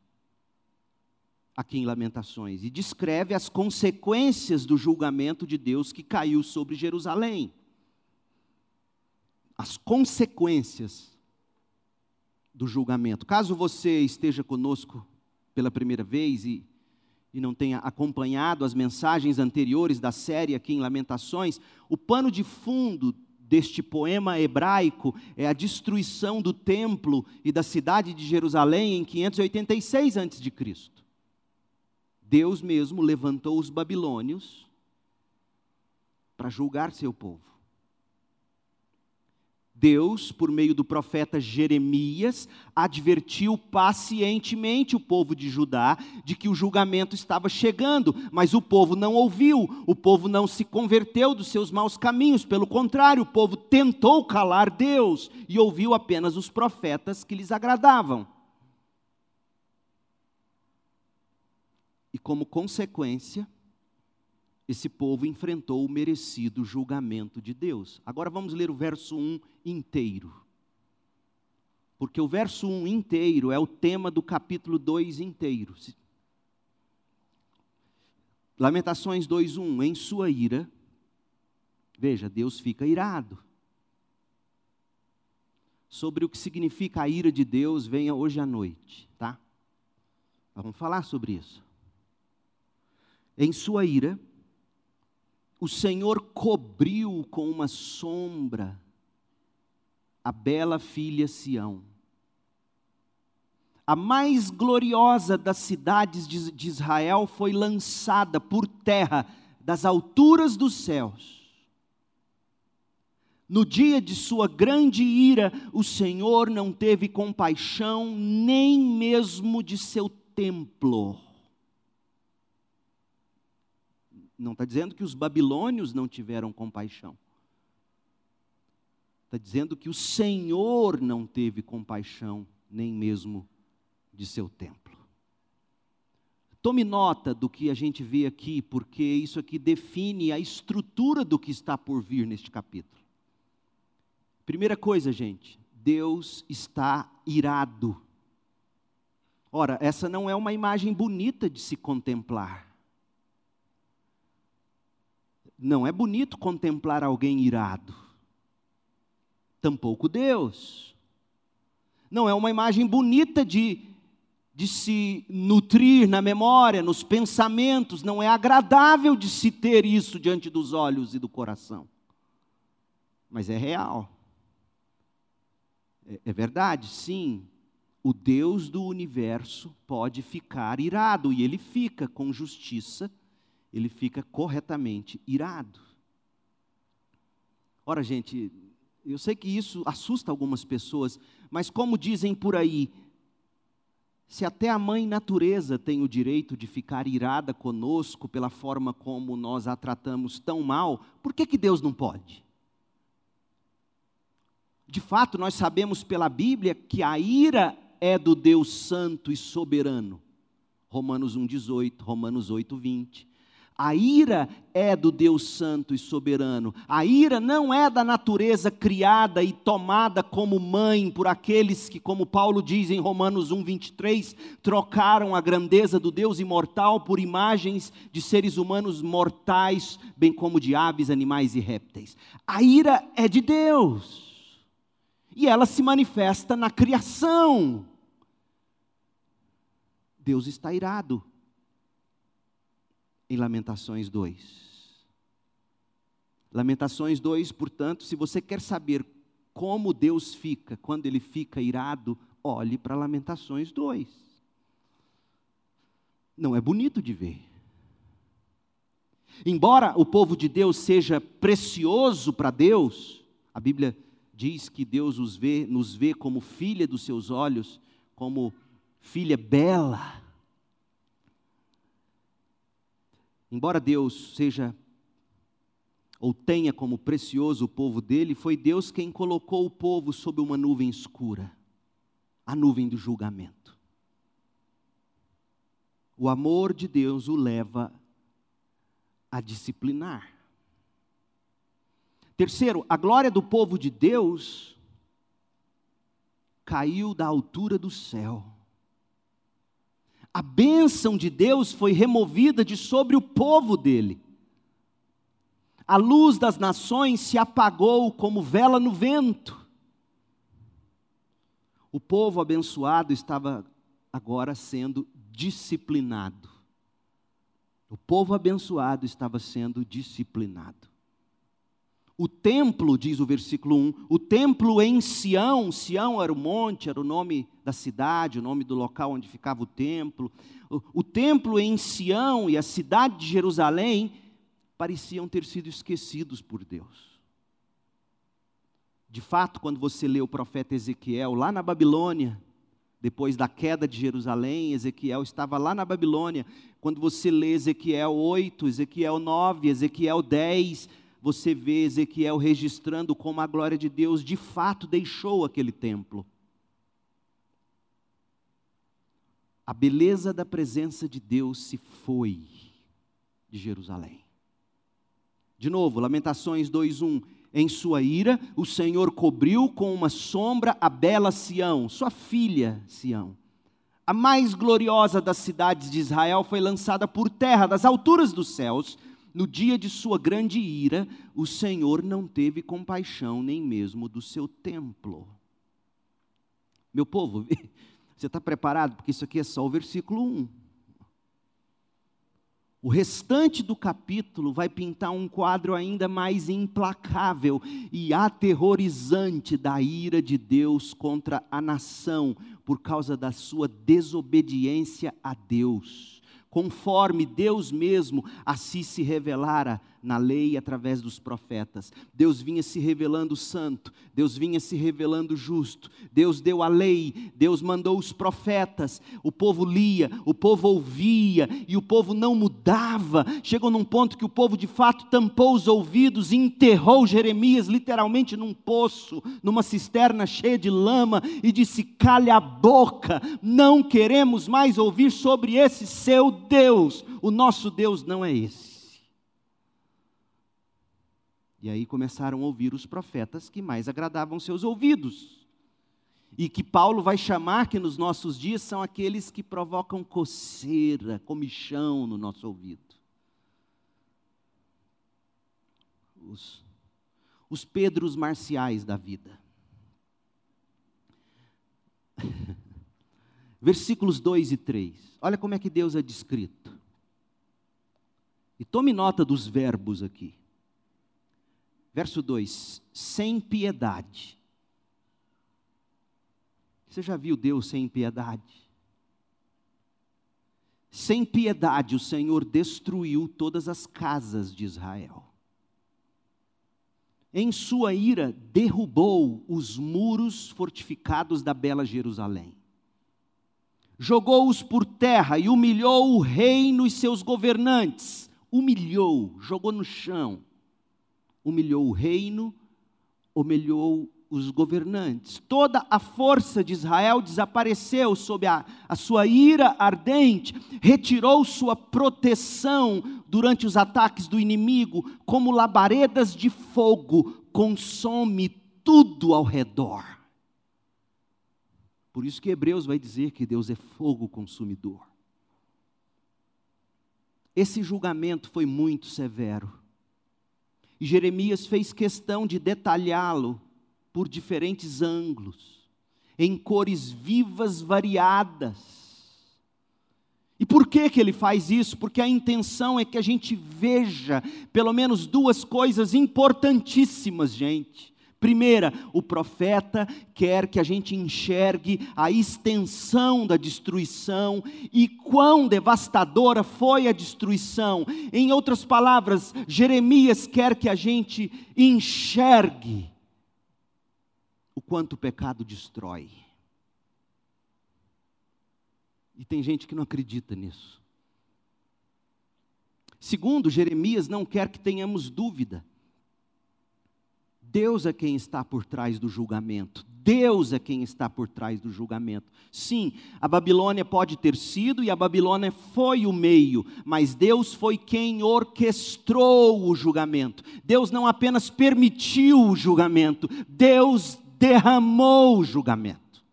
aqui em Lamentações, e descreve as consequências do julgamento de Deus que caiu sobre Jerusalém. As consequências do julgamento. Caso você esteja conosco pela primeira vez e e não tenha acompanhado as mensagens anteriores da série aqui em Lamentações, o pano de fundo deste poema hebraico é a destruição do templo e da cidade de Jerusalém em 586 a.C. Deus mesmo levantou os babilônios para julgar seu povo. Deus, por meio do profeta Jeremias, advertiu pacientemente o povo de Judá de que o julgamento estava chegando, mas o povo não ouviu, o povo não se converteu dos seus maus caminhos, pelo contrário, o povo tentou calar Deus e ouviu apenas os profetas que lhes agradavam. E como consequência, esse povo enfrentou o merecido julgamento de Deus. Agora vamos ler o verso 1 inteiro. Porque o verso 1 inteiro é o tema do capítulo 2 inteiro. Lamentações 2:1, em sua ira, veja, Deus fica irado. Sobre o que significa a ira de Deus, venha hoje à noite, tá? Vamos falar sobre isso. Em sua ira, o Senhor cobriu com uma sombra a bela filha Sião. A mais gloriosa das cidades de Israel foi lançada por terra das alturas dos céus. No dia de sua grande ira, o Senhor não teve compaixão nem mesmo de seu templo. Não está dizendo que os babilônios não tiveram compaixão. Está dizendo que o Senhor não teve compaixão, nem mesmo de seu templo. Tome nota do que a gente vê aqui, porque isso aqui define a estrutura do que está por vir neste capítulo. Primeira coisa, gente, Deus está irado. Ora, essa não é uma imagem bonita de se contemplar. Não é bonito contemplar alguém irado. Tampouco Deus. Não é uma imagem bonita de, de se nutrir na memória, nos pensamentos. Não é agradável de se ter isso diante dos olhos e do coração. Mas é real. É, é verdade, sim. O Deus do universo pode ficar irado, e ele fica com justiça ele fica corretamente irado. Ora, gente, eu sei que isso assusta algumas pessoas, mas como dizem por aí, se até a mãe natureza tem o direito de ficar irada conosco pela forma como nós a tratamos tão mal, por que, que Deus não pode? De fato, nós sabemos pela Bíblia que a ira é do Deus Santo e Soberano. Romanos 1,18, Romanos 8, 20. A ira é do Deus Santo e soberano. A ira não é da natureza criada e tomada como mãe por aqueles que, como Paulo diz em Romanos 1:23, trocaram a grandeza do Deus imortal por imagens de seres humanos mortais, bem como de aves, animais e répteis. A ira é de Deus. E ela se manifesta na criação. Deus está irado em Lamentações 2. Lamentações 2, portanto, se você quer saber como Deus fica quando ele fica irado, olhe para Lamentações 2. Não é bonito de ver. Embora o povo de Deus seja precioso para Deus, a Bíblia diz que Deus vê, nos vê como filha dos seus olhos, como filha bela. Embora Deus seja ou tenha como precioso o povo dele, foi Deus quem colocou o povo sob uma nuvem escura a nuvem do julgamento. O amor de Deus o leva a disciplinar. Terceiro, a glória do povo de Deus caiu da altura do céu a bênção de Deus foi removida de sobre o povo dele. A luz das nações se apagou como vela no vento. O povo abençoado estava agora sendo disciplinado. O povo abençoado estava sendo disciplinado. O templo, diz o versículo 1, o templo em Sião, Sião era o monte, era o nome da cidade, o nome do local onde ficava o templo. O, o templo em Sião e a cidade de Jerusalém pareciam ter sido esquecidos por Deus. De fato, quando você lê o profeta Ezequiel, lá na Babilônia, depois da queda de Jerusalém, Ezequiel estava lá na Babilônia. Quando você lê Ezequiel 8, Ezequiel 9, Ezequiel 10, você vê Ezequiel registrando como a glória de Deus de fato deixou aquele templo. A beleza da presença de Deus se foi de Jerusalém. De novo, Lamentações 2:1. Em sua ira, o Senhor cobriu com uma sombra a bela Sião, sua filha Sião. A mais gloriosa das cidades de Israel foi lançada por terra, das alturas dos céus, no dia de sua grande ira, o Senhor não teve compaixão nem mesmo do seu templo. Meu povo, (laughs) você está preparado? Porque isso aqui é só o versículo 1. O restante do capítulo vai pintar um quadro ainda mais implacável e aterrorizante da ira de Deus contra a nação por causa da sua desobediência a Deus conforme Deus mesmo assim se revelara na lei através dos profetas. Deus vinha se revelando santo, Deus vinha se revelando justo. Deus deu a lei, Deus mandou os profetas. O povo lia, o povo ouvia e o povo não mudava. Chegou num ponto que o povo de fato tampou os ouvidos e enterrou Jeremias literalmente num poço, numa cisterna cheia de lama e disse: "Calha a boca, não queremos mais ouvir sobre esse seu Deus. O nosso Deus não é esse." E aí começaram a ouvir os profetas que mais agradavam seus ouvidos. E que Paulo vai chamar que nos nossos dias são aqueles que provocam coceira, comichão no nosso ouvido. Os, os Pedros marciais da vida. (laughs) Versículos 2 e 3. Olha como é que Deus é descrito. E tome nota dos verbos aqui. Verso 2: sem piedade. Você já viu Deus sem piedade? Sem piedade, o Senhor destruiu todas as casas de Israel. Em sua ira, derrubou os muros fortificados da bela Jerusalém. Jogou-os por terra e humilhou o reino e seus governantes. Humilhou, jogou no chão humilhou o reino, humilhou os governantes. Toda a força de Israel desapareceu sob a, a sua ira ardente, retirou sua proteção durante os ataques do inimigo, como labaredas de fogo, consome tudo ao redor. Por isso que Hebreus vai dizer que Deus é fogo consumidor. Esse julgamento foi muito severo. E Jeremias fez questão de detalhá-lo por diferentes ângulos, em cores vivas variadas. E por que, que ele faz isso? Porque a intenção é que a gente veja pelo menos duas coisas importantíssimas, gente. Primeira, o profeta quer que a gente enxergue a extensão da destruição e quão devastadora foi a destruição. Em outras palavras, Jeremias quer que a gente enxergue o quanto o pecado destrói. E tem gente que não acredita nisso. Segundo, Jeremias não quer que tenhamos dúvida. Deus é quem está por trás do julgamento. Deus é quem está por trás do julgamento. Sim, a Babilônia pode ter sido e a Babilônia foi o meio, mas Deus foi quem orquestrou o julgamento. Deus não apenas permitiu o julgamento, Deus derramou o julgamento.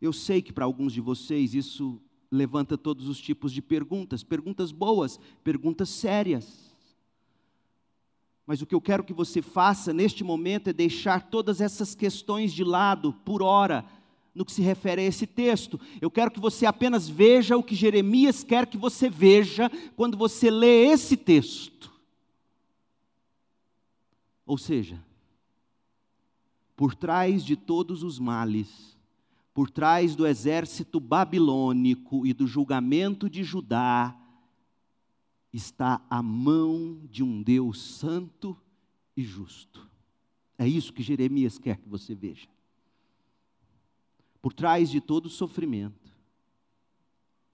Eu sei que para alguns de vocês isso levanta todos os tipos de perguntas, perguntas boas, perguntas sérias. Mas o que eu quero que você faça neste momento é deixar todas essas questões de lado por hora, no que se refere a esse texto. Eu quero que você apenas veja o que Jeremias quer que você veja quando você lê esse texto. Ou seja, por trás de todos os males, por trás do exército babilônico e do julgamento de Judá, está a mão de um Deus santo e justo. É isso que Jeremias quer que você veja. Por trás de todo o sofrimento,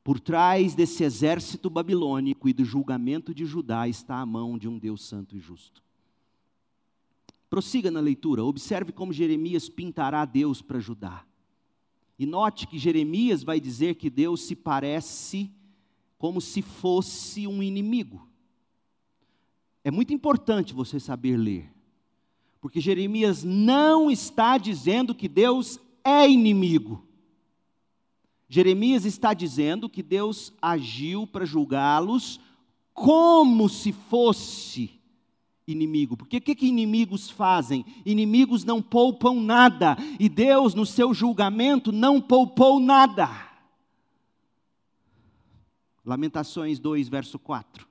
por trás desse exército babilônico e do julgamento de Judá está a mão de um Deus santo e justo. Prossiga na leitura, observe como Jeremias pintará Deus para Judá. E note que Jeremias vai dizer que Deus se parece como se fosse um inimigo. É muito importante você saber ler, porque Jeremias não está dizendo que Deus é inimigo. Jeremias está dizendo que Deus agiu para julgá-los como se fosse inimigo. Porque o que, que inimigos fazem? Inimigos não poupam nada, e Deus, no seu julgamento, não poupou nada. Lamentações 2, verso 4.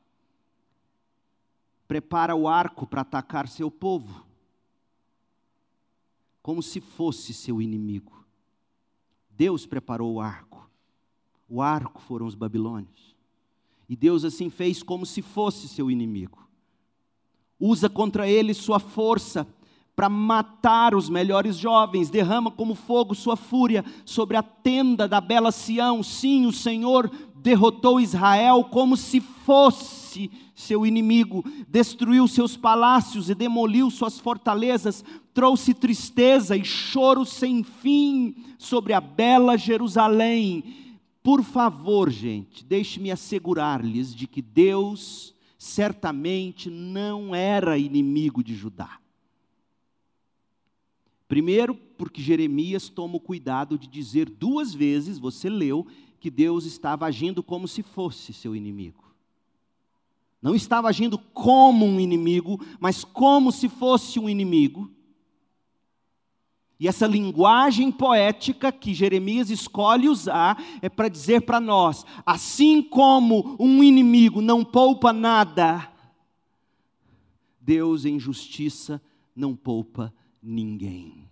Prepara o arco para atacar seu povo, como se fosse seu inimigo. Deus preparou o arco. O arco foram os babilônios. E Deus assim fez como se fosse seu inimigo usa contra ele sua força para matar os melhores jovens, derrama como fogo sua fúria sobre a tenda da bela Sião. Sim, o Senhor derrotou Israel como se fosse seu inimigo, destruiu seus palácios e demoliu suas fortalezas, trouxe tristeza e choro sem fim sobre a bela Jerusalém. Por favor, gente, deixe-me assegurar-lhes de que Deus certamente não era inimigo de Judá. Primeiro, porque Jeremias toma o cuidado de dizer duas vezes, você leu, que Deus estava agindo como se fosse seu inimigo. Não estava agindo como um inimigo, mas como se fosse um inimigo. E essa linguagem poética que Jeremias escolhe usar é para dizer para nós: assim como um inimigo não poupa nada, Deus em justiça não poupa ninguém.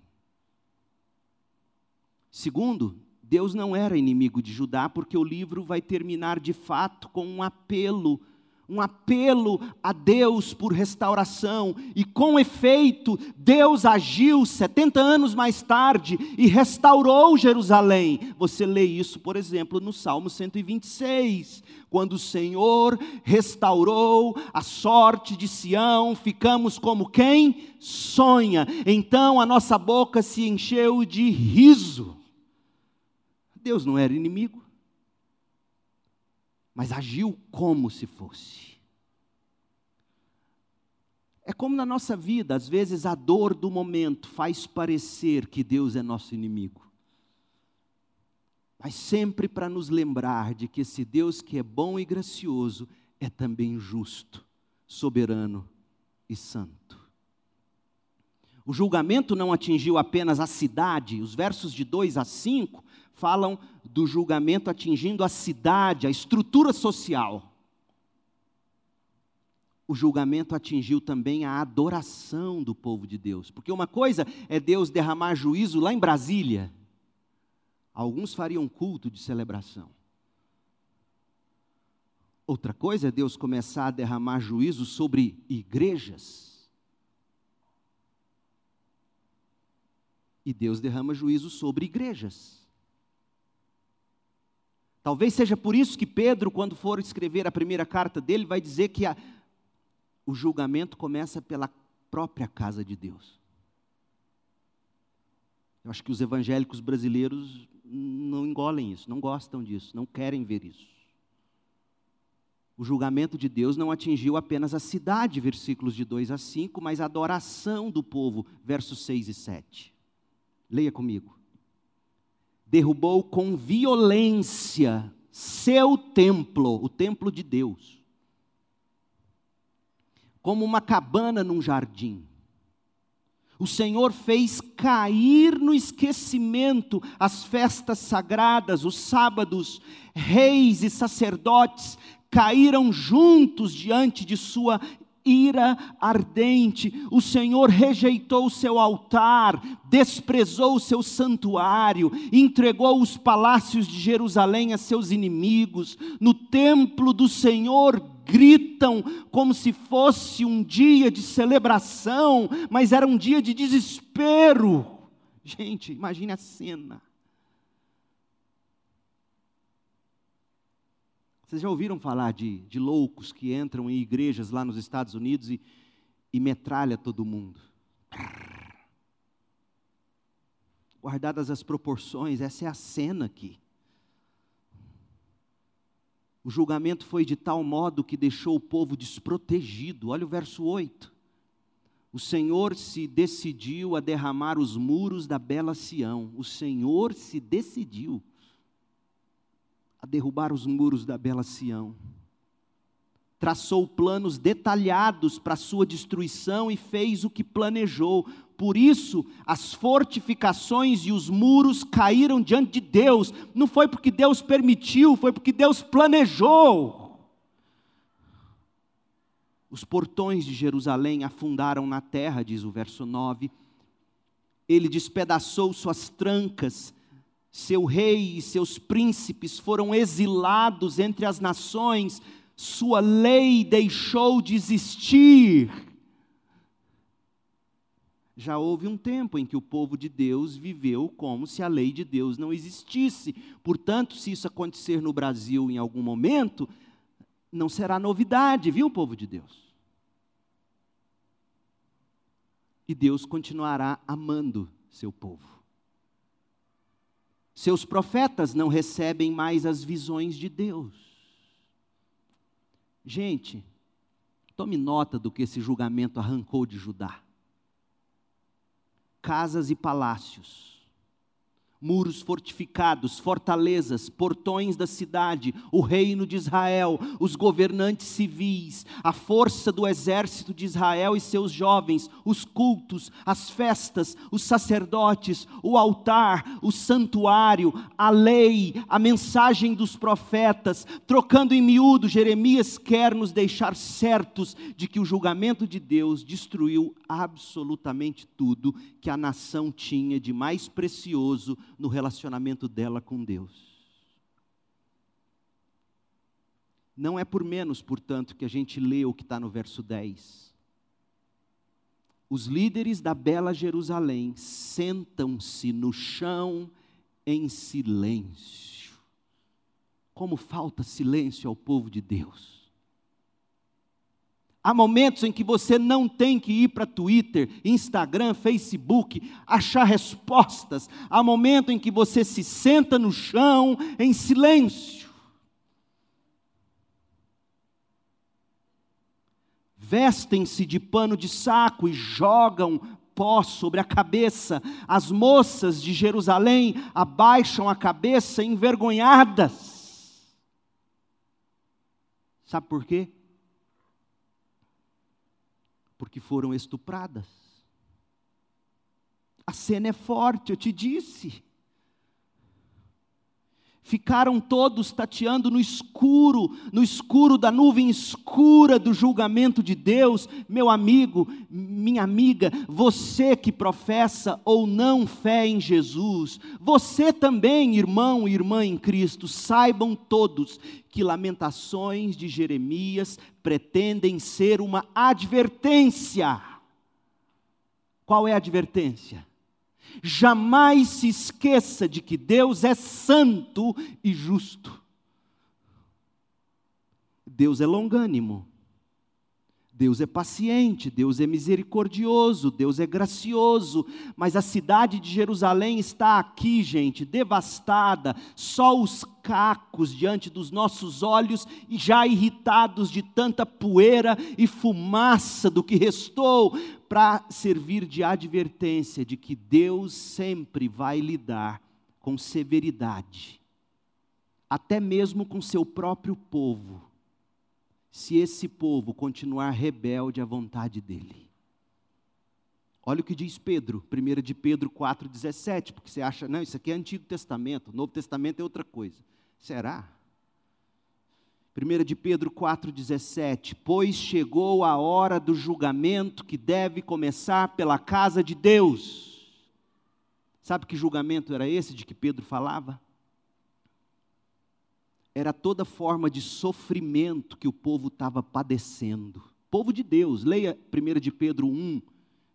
Segundo, Deus não era inimigo de Judá, porque o livro vai terminar de fato com um apelo um apelo a Deus por restauração, e com efeito, Deus agiu 70 anos mais tarde e restaurou Jerusalém. Você lê isso, por exemplo, no Salmo 126, quando o Senhor restaurou a sorte de Sião, ficamos como quem sonha. Então a nossa boca se encheu de riso. Deus não era inimigo mas agiu como se fosse. É como na nossa vida, às vezes a dor do momento faz parecer que Deus é nosso inimigo. Mas sempre para nos lembrar de que esse Deus que é bom e gracioso é também justo, soberano e santo. O julgamento não atingiu apenas a cidade, os versos de 2 a 5 falam do julgamento atingindo a cidade, a estrutura social. O julgamento atingiu também a adoração do povo de Deus, porque uma coisa é Deus derramar juízo lá em Brasília, alguns fariam culto de celebração. Outra coisa é Deus começar a derramar juízo sobre igrejas. E Deus derrama juízo sobre igrejas. Talvez seja por isso que Pedro, quando for escrever a primeira carta dele, vai dizer que a, o julgamento começa pela própria casa de Deus. Eu acho que os evangélicos brasileiros não engolem isso, não gostam disso, não querem ver isso. O julgamento de Deus não atingiu apenas a cidade, versículos de 2 a 5, mas a adoração do povo, versos 6 e 7. Leia comigo derrubou com violência seu templo, o templo de Deus, como uma cabana num jardim. O Senhor fez cair no esquecimento as festas sagradas, os sábados, reis e sacerdotes caíram juntos diante de sua ira ardente. O Senhor rejeitou o seu altar, desprezou o seu santuário, entregou os palácios de Jerusalém a seus inimigos. No templo do Senhor gritam como se fosse um dia de celebração, mas era um dia de desespero. Gente, imagine a cena. Vocês já ouviram falar de, de loucos que entram em igrejas lá nos Estados Unidos e, e metralha todo mundo? Guardadas as proporções, essa é a cena aqui. O julgamento foi de tal modo que deixou o povo desprotegido. Olha o verso 8. O Senhor se decidiu a derramar os muros da bela Sião. O Senhor se decidiu a derrubar os muros da bela Sião. Traçou planos detalhados para sua destruição e fez o que planejou. Por isso, as fortificações e os muros caíram diante de Deus. Não foi porque Deus permitiu, foi porque Deus planejou. Os portões de Jerusalém afundaram na terra, diz o verso 9. Ele despedaçou suas trancas seu rei e seus príncipes foram exilados entre as nações, sua lei deixou de existir. Já houve um tempo em que o povo de Deus viveu como se a lei de Deus não existisse. Portanto, se isso acontecer no Brasil em algum momento, não será novidade, viu, povo de Deus? E Deus continuará amando seu povo. Seus profetas não recebem mais as visões de Deus. Gente, tome nota do que esse julgamento arrancou de Judá: casas e palácios muros fortificados, fortalezas, portões da cidade, o reino de Israel, os governantes civis, a força do exército de Israel e seus jovens, os cultos, as festas, os sacerdotes, o altar, o santuário, a lei, a mensagem dos profetas, trocando em miúdo, Jeremias quer nos deixar certos de que o julgamento de Deus destruiu absolutamente tudo que a nação tinha de mais precioso no relacionamento dela com Deus. Não é por menos, portanto, que a gente lê o que está no verso 10. Os líderes da bela Jerusalém sentam-se no chão em silêncio. Como falta silêncio ao povo de Deus. Há momentos em que você não tem que ir para Twitter, Instagram, Facebook, achar respostas. Há momento em que você se senta no chão em silêncio. Vestem-se de pano de saco e jogam pó sobre a cabeça. As moças de Jerusalém abaixam a cabeça envergonhadas. Sabe por quê? Porque foram estupradas. A cena é forte, eu te disse. Ficaram todos tateando no escuro, no escuro da nuvem escura do julgamento de Deus. Meu amigo, minha amiga, você que professa ou não fé em Jesus, você também, irmão e irmã em Cristo, saibam todos que lamentações de Jeremias pretendem ser uma advertência. Qual é a advertência? Jamais se esqueça de que Deus é santo e justo. Deus é longânimo. Deus é paciente, Deus é misericordioso, Deus é gracioso, mas a cidade de Jerusalém está aqui, gente, devastada, só os cacos diante dos nossos olhos e já irritados de tanta poeira e fumaça do que restou, para servir de advertência de que Deus sempre vai lidar com severidade, até mesmo com seu próprio povo se esse povo continuar rebelde à vontade dele. Olha o que diz Pedro, 1 de Pedro 4,17, porque você acha, não, isso aqui é Antigo Testamento, Novo Testamento é outra coisa. Será? 1 de Pedro 4,17, pois chegou a hora do julgamento que deve começar pela casa de Deus. Sabe que julgamento era esse de que Pedro falava? Era toda forma de sofrimento que o povo estava padecendo. Povo de Deus, leia 1 de Pedro 1,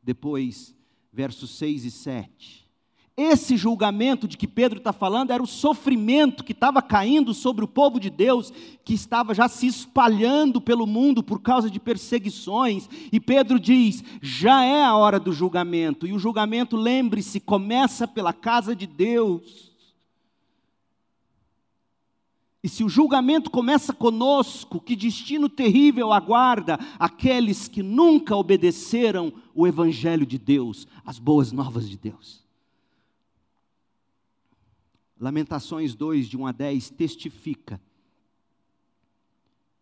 depois versos 6 e 7. Esse julgamento de que Pedro está falando era o sofrimento que estava caindo sobre o povo de Deus, que estava já se espalhando pelo mundo por causa de perseguições. E Pedro diz: já é a hora do julgamento. E o julgamento, lembre-se, começa pela casa de Deus. E se o julgamento começa conosco, que destino terrível aguarda aqueles que nunca obedeceram o Evangelho de Deus, as boas novas de Deus. Lamentações 2, de 1 a 10, testifica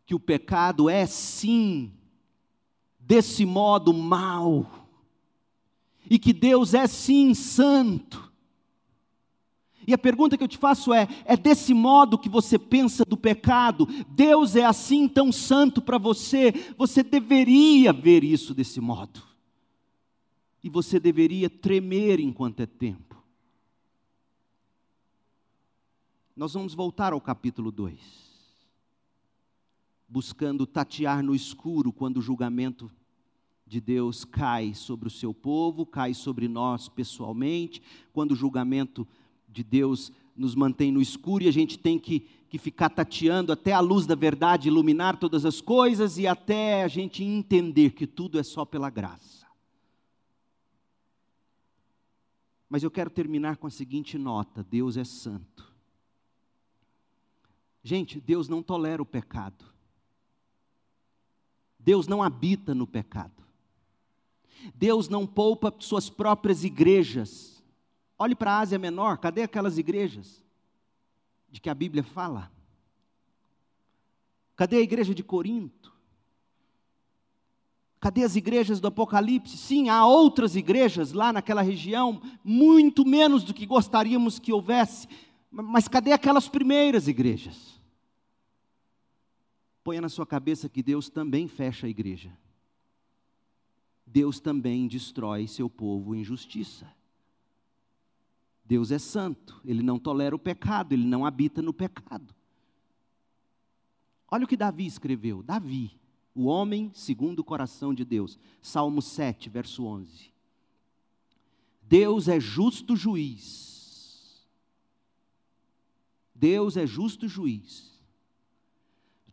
que o pecado é sim, desse modo, mal, e que Deus é sim santo, e a pergunta que eu te faço é: é desse modo que você pensa do pecado? Deus é assim tão santo para você? Você deveria ver isso desse modo. E você deveria tremer enquanto é tempo. Nós vamos voltar ao capítulo 2. Buscando tatear no escuro quando o julgamento de Deus cai sobre o seu povo, cai sobre nós pessoalmente, quando o julgamento de Deus nos mantém no escuro e a gente tem que, que ficar tateando até a luz da verdade iluminar todas as coisas e até a gente entender que tudo é só pela graça. Mas eu quero terminar com a seguinte nota: Deus é santo. Gente, Deus não tolera o pecado. Deus não habita no pecado. Deus não poupa suas próprias igrejas Olhe para a Ásia Menor, cadê aquelas igrejas de que a Bíblia fala? Cadê a igreja de Corinto? Cadê as igrejas do Apocalipse? Sim, há outras igrejas lá naquela região, muito menos do que gostaríamos que houvesse, mas cadê aquelas primeiras igrejas? Ponha na sua cabeça que Deus também fecha a igreja. Deus também destrói seu povo em justiça. Deus é santo, ele não tolera o pecado, ele não habita no pecado. Olha o que Davi escreveu. Davi, o homem segundo o coração de Deus. Salmo 7, verso 11. Deus é justo juiz. Deus é justo juiz.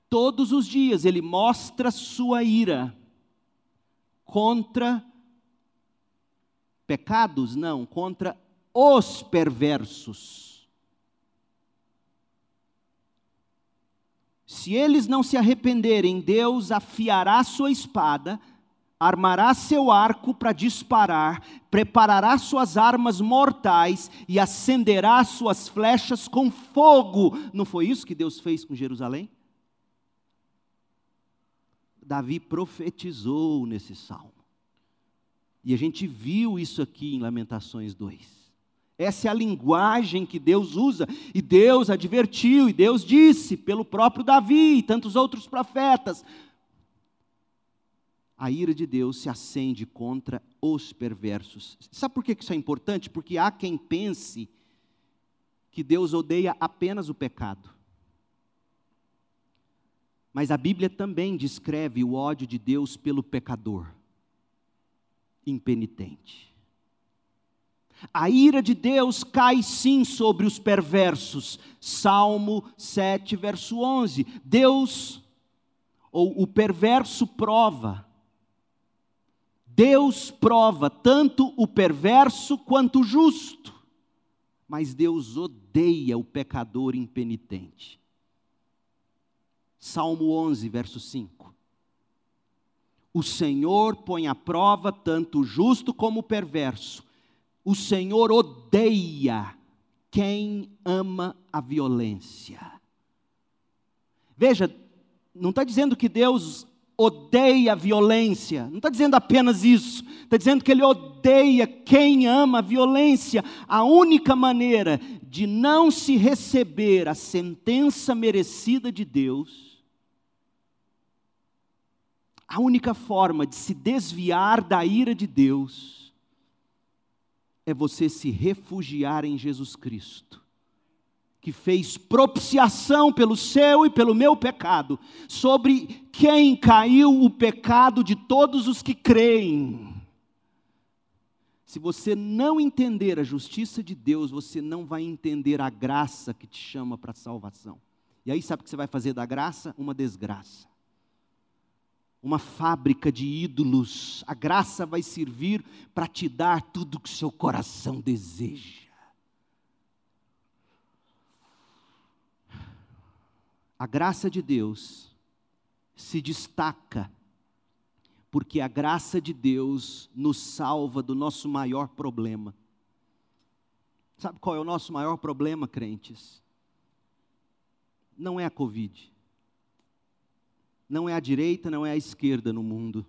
Todos os dias ele mostra sua ira contra pecados, não, contra os perversos. Se eles não se arrependerem, Deus afiará sua espada, armará seu arco para disparar, preparará suas armas mortais e acenderá suas flechas com fogo. Não foi isso que Deus fez com Jerusalém? Davi profetizou nesse salmo. E a gente viu isso aqui em Lamentações 2. Essa é a linguagem que Deus usa, e Deus advertiu, e Deus disse, pelo próprio Davi e tantos outros profetas: a ira de Deus se acende contra os perversos. Sabe por que isso é importante? Porque há quem pense que Deus odeia apenas o pecado. Mas a Bíblia também descreve o ódio de Deus pelo pecador impenitente. A ira de Deus cai sim sobre os perversos. Salmo 7, verso 11. Deus, ou o perverso prova. Deus prova tanto o perverso quanto o justo. Mas Deus odeia o pecador impenitente. Salmo 11, verso 5. O Senhor põe à prova tanto o justo como o perverso. O Senhor odeia quem ama a violência. Veja, não está dizendo que Deus odeia a violência, não está dizendo apenas isso, está dizendo que Ele odeia quem ama a violência. A única maneira de não se receber a sentença merecida de Deus a única forma de se desviar da ira de Deus é você se refugiar em Jesus Cristo, que fez propiciação pelo seu e pelo meu pecado, sobre quem caiu o pecado de todos os que creem. Se você não entender a justiça de Deus, você não vai entender a graça que te chama para a salvação. E aí, sabe o que você vai fazer da graça? Uma desgraça uma fábrica de ídolos. A graça vai servir para te dar tudo que seu coração deseja. A graça de Deus se destaca porque a graça de Deus nos salva do nosso maior problema. Sabe qual é o nosso maior problema, crentes? Não é a Covid não é a direita, não é a esquerda no mundo,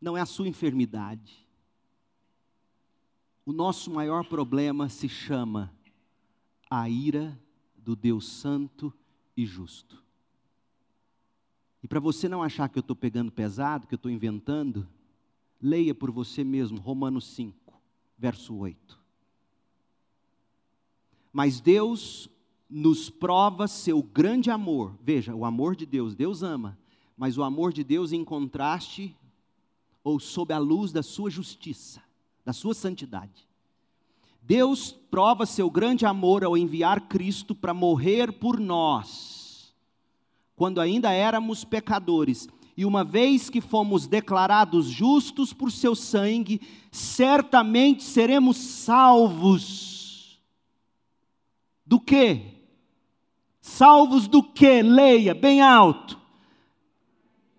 não é a sua enfermidade. O nosso maior problema se chama a ira do Deus Santo e Justo. E para você não achar que eu estou pegando pesado, que eu estou inventando, leia por você mesmo Romanos 5, verso 8. Mas Deus nos prova seu grande amor. Veja, o amor de Deus, Deus ama, mas o amor de Deus em contraste ou sob a luz da sua justiça, da sua santidade. Deus prova seu grande amor ao enviar Cristo para morrer por nós, quando ainda éramos pecadores. E uma vez que fomos declarados justos por seu sangue, certamente seremos salvos. Do que? Salvos do que? Leia bem alto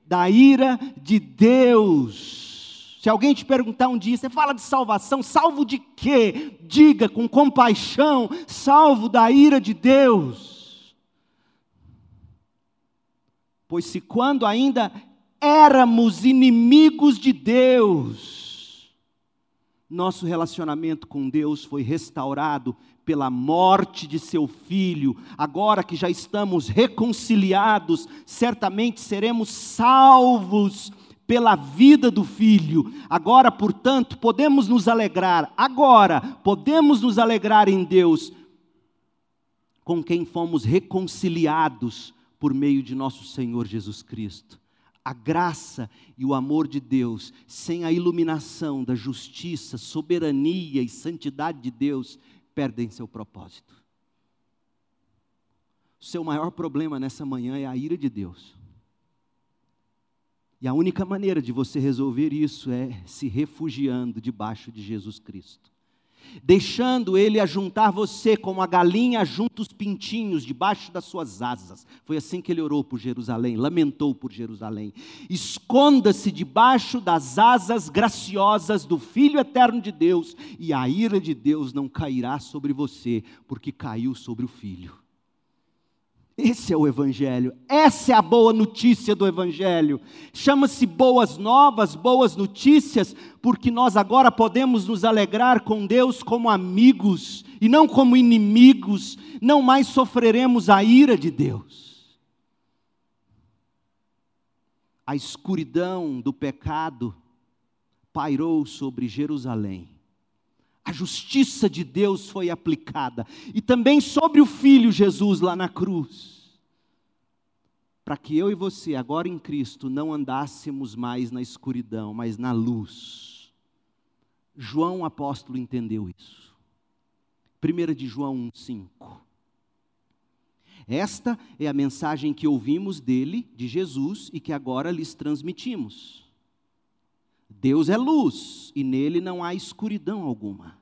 da ira de Deus. Se alguém te perguntar um dia, você fala de salvação, salvo de quê? Diga com compaixão, salvo da ira de Deus. Pois se quando ainda éramos inimigos de Deus, nosso relacionamento com Deus foi restaurado pela morte de seu filho, agora que já estamos reconciliados, certamente seremos salvos pela vida do filho. Agora, portanto, podemos nos alegrar, agora podemos nos alegrar em Deus, com quem fomos reconciliados por meio de nosso Senhor Jesus Cristo. A graça e o amor de Deus, sem a iluminação da justiça, soberania e santidade de Deus, perdem seu propósito. O seu maior problema nessa manhã é a ira de Deus. E a única maneira de você resolver isso é se refugiando debaixo de Jesus Cristo. Deixando ele ajuntar você como a galinha junta os pintinhos debaixo das suas asas. Foi assim que ele orou por Jerusalém, lamentou por Jerusalém. Esconda-se debaixo das asas graciosas do Filho eterno de Deus, e a ira de Deus não cairá sobre você, porque caiu sobre o Filho. Esse é o Evangelho, essa é a boa notícia do Evangelho. Chama-se Boas Novas, Boas Notícias, porque nós agora podemos nos alegrar com Deus como amigos e não como inimigos, não mais sofreremos a ira de Deus. A escuridão do pecado pairou sobre Jerusalém. A justiça de Deus foi aplicada, e também sobre o Filho Jesus lá na cruz, para que eu e você, agora em Cristo, não andássemos mais na escuridão, mas na luz. João apóstolo entendeu isso. 1 de João 5. Esta é a mensagem que ouvimos dele, de Jesus, e que agora lhes transmitimos. Deus é luz e nele não há escuridão alguma.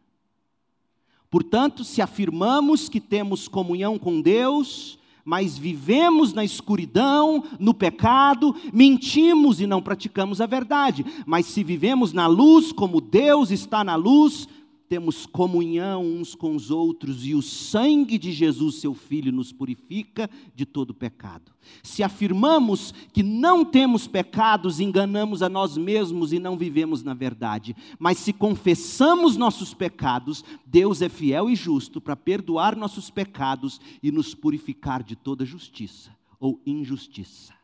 Portanto, se afirmamos que temos comunhão com Deus, mas vivemos na escuridão, no pecado, mentimos e não praticamos a verdade. Mas se vivemos na luz, como Deus está na luz, temos comunhão uns com os outros e o sangue de Jesus, seu Filho, nos purifica de todo pecado. Se afirmamos que não temos pecados, enganamos a nós mesmos e não vivemos na verdade. Mas se confessamos nossos pecados, Deus é fiel e justo para perdoar nossos pecados e nos purificar de toda justiça ou injustiça.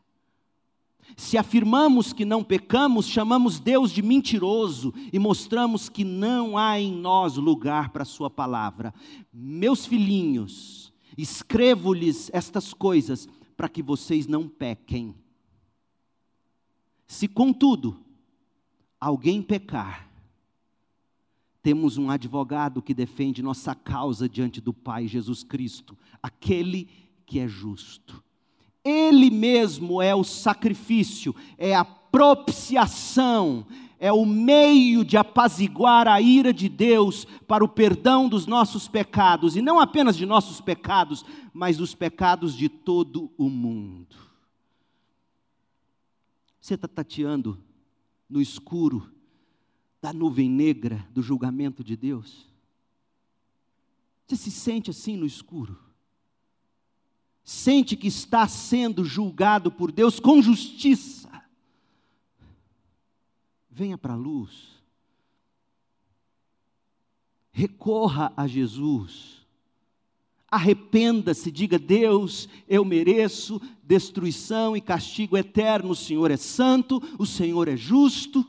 Se afirmamos que não pecamos, chamamos Deus de mentiroso e mostramos que não há em nós lugar para Sua palavra. Meus filhinhos, escrevo-lhes estas coisas para que vocês não pequem. Se, contudo, alguém pecar, temos um advogado que defende nossa causa diante do Pai Jesus Cristo, aquele que é justo. Ele mesmo é o sacrifício, é a propiciação, é o meio de apaziguar a ira de Deus para o perdão dos nossos pecados, e não apenas de nossos pecados, mas dos pecados de todo o mundo. Você está tateando no escuro da nuvem negra do julgamento de Deus? Você se sente assim no escuro? Sente que está sendo julgado por Deus com justiça, venha para a luz. Recorra a Jesus. Arrependa-se, diga: Deus, eu mereço destruição e castigo eterno. O Senhor é santo, o Senhor é justo.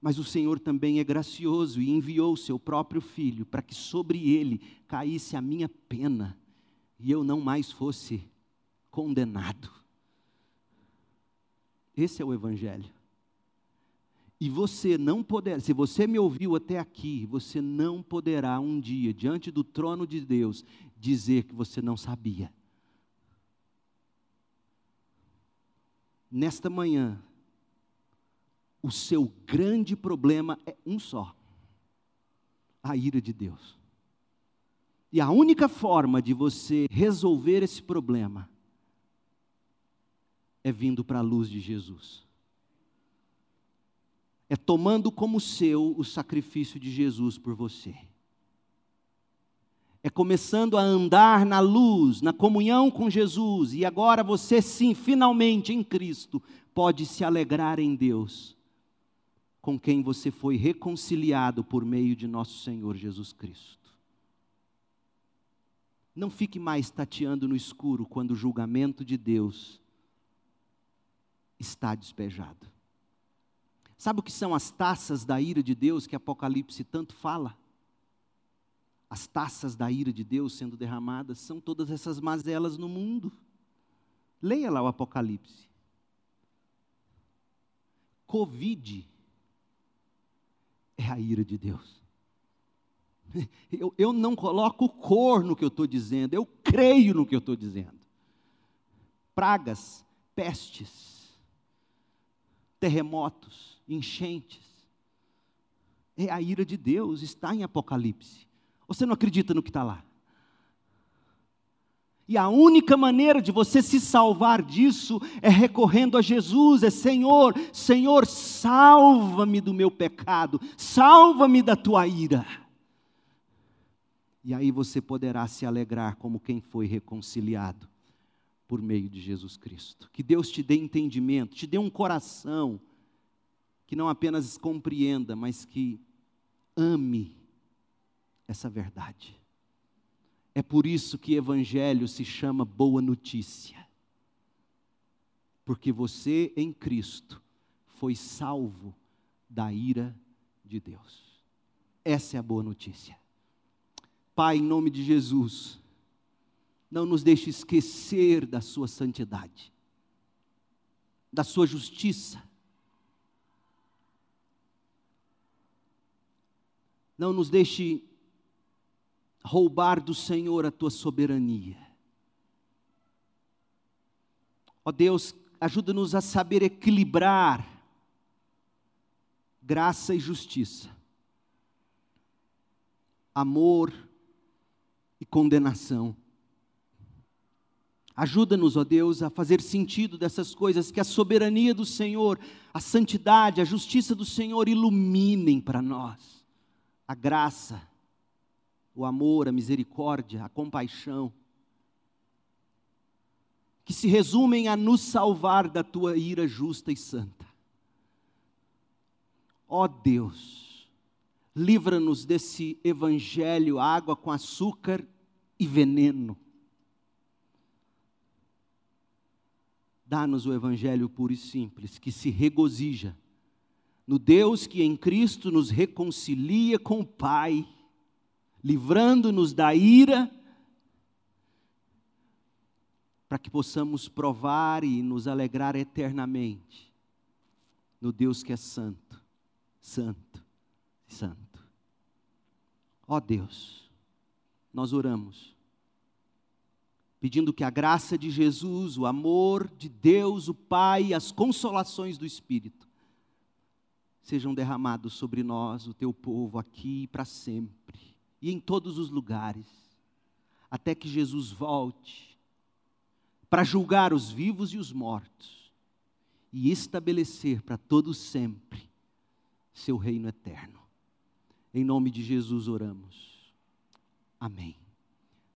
Mas o Senhor também é gracioso e enviou o seu próprio filho para que sobre ele caísse a minha pena e eu não mais fosse condenado. Esse é o Evangelho. E você não poderá, se você me ouviu até aqui, você não poderá um dia, diante do trono de Deus, dizer que você não sabia. Nesta manhã, o seu grande problema é um só: a ira de Deus. E a única forma de você resolver esse problema é vindo para a luz de Jesus. É tomando como seu o sacrifício de Jesus por você. É começando a andar na luz, na comunhão com Jesus, e agora você sim, finalmente em Cristo, pode se alegrar em Deus, com quem você foi reconciliado por meio de nosso Senhor Jesus Cristo. Não fique mais tateando no escuro quando o julgamento de Deus está despejado. Sabe o que são as taças da ira de Deus que Apocalipse tanto fala? As taças da ira de Deus sendo derramadas são todas essas mazelas no mundo. Leia lá o Apocalipse. Covid é a ira de Deus. Eu, eu não coloco cor no que eu estou dizendo, eu creio no que eu estou dizendo. Pragas, pestes, terremotos, enchentes. É a ira de Deus, está em Apocalipse. Você não acredita no que está lá? E a única maneira de você se salvar disso é recorrendo a Jesus, é Senhor, Senhor, salva-me do meu pecado, salva-me da tua ira. E aí você poderá se alegrar como quem foi reconciliado por meio de Jesus Cristo. Que Deus te dê entendimento, te dê um coração que não apenas compreenda, mas que ame essa verdade. É por isso que evangelho se chama boa notícia. Porque você em Cristo foi salvo da ira de Deus. Essa é a boa notícia. Pai, em nome de Jesus, não nos deixe esquecer da Sua santidade, da Sua justiça. Não nos deixe roubar do Senhor a tua soberania. Ó Deus, ajuda-nos a saber equilibrar graça e justiça, amor e condenação. Ajuda-nos, ó Deus, a fazer sentido dessas coisas, que a soberania do Senhor, a santidade, a justiça do Senhor iluminem para nós a graça o amor, a misericórdia, a compaixão, que se resumem a nos salvar da tua ira justa e santa. Ó Deus, livra-nos desse evangelho, água com açúcar e veneno. Dá-nos o evangelho puro e simples, que se regozija no Deus que em Cristo nos reconcilia com o Pai livrando-nos da ira, para que possamos provar e nos alegrar eternamente no Deus que é santo, santo, santo. Ó oh Deus, nós oramos, pedindo que a graça de Jesus, o amor de Deus, o Pai, as consolações do Espírito, sejam derramados sobre nós, o teu povo, aqui e para sempre e em todos os lugares, até que Jesus volte para julgar os vivos e os mortos e estabelecer para todos sempre seu reino eterno. Em nome de Jesus oramos. Amém.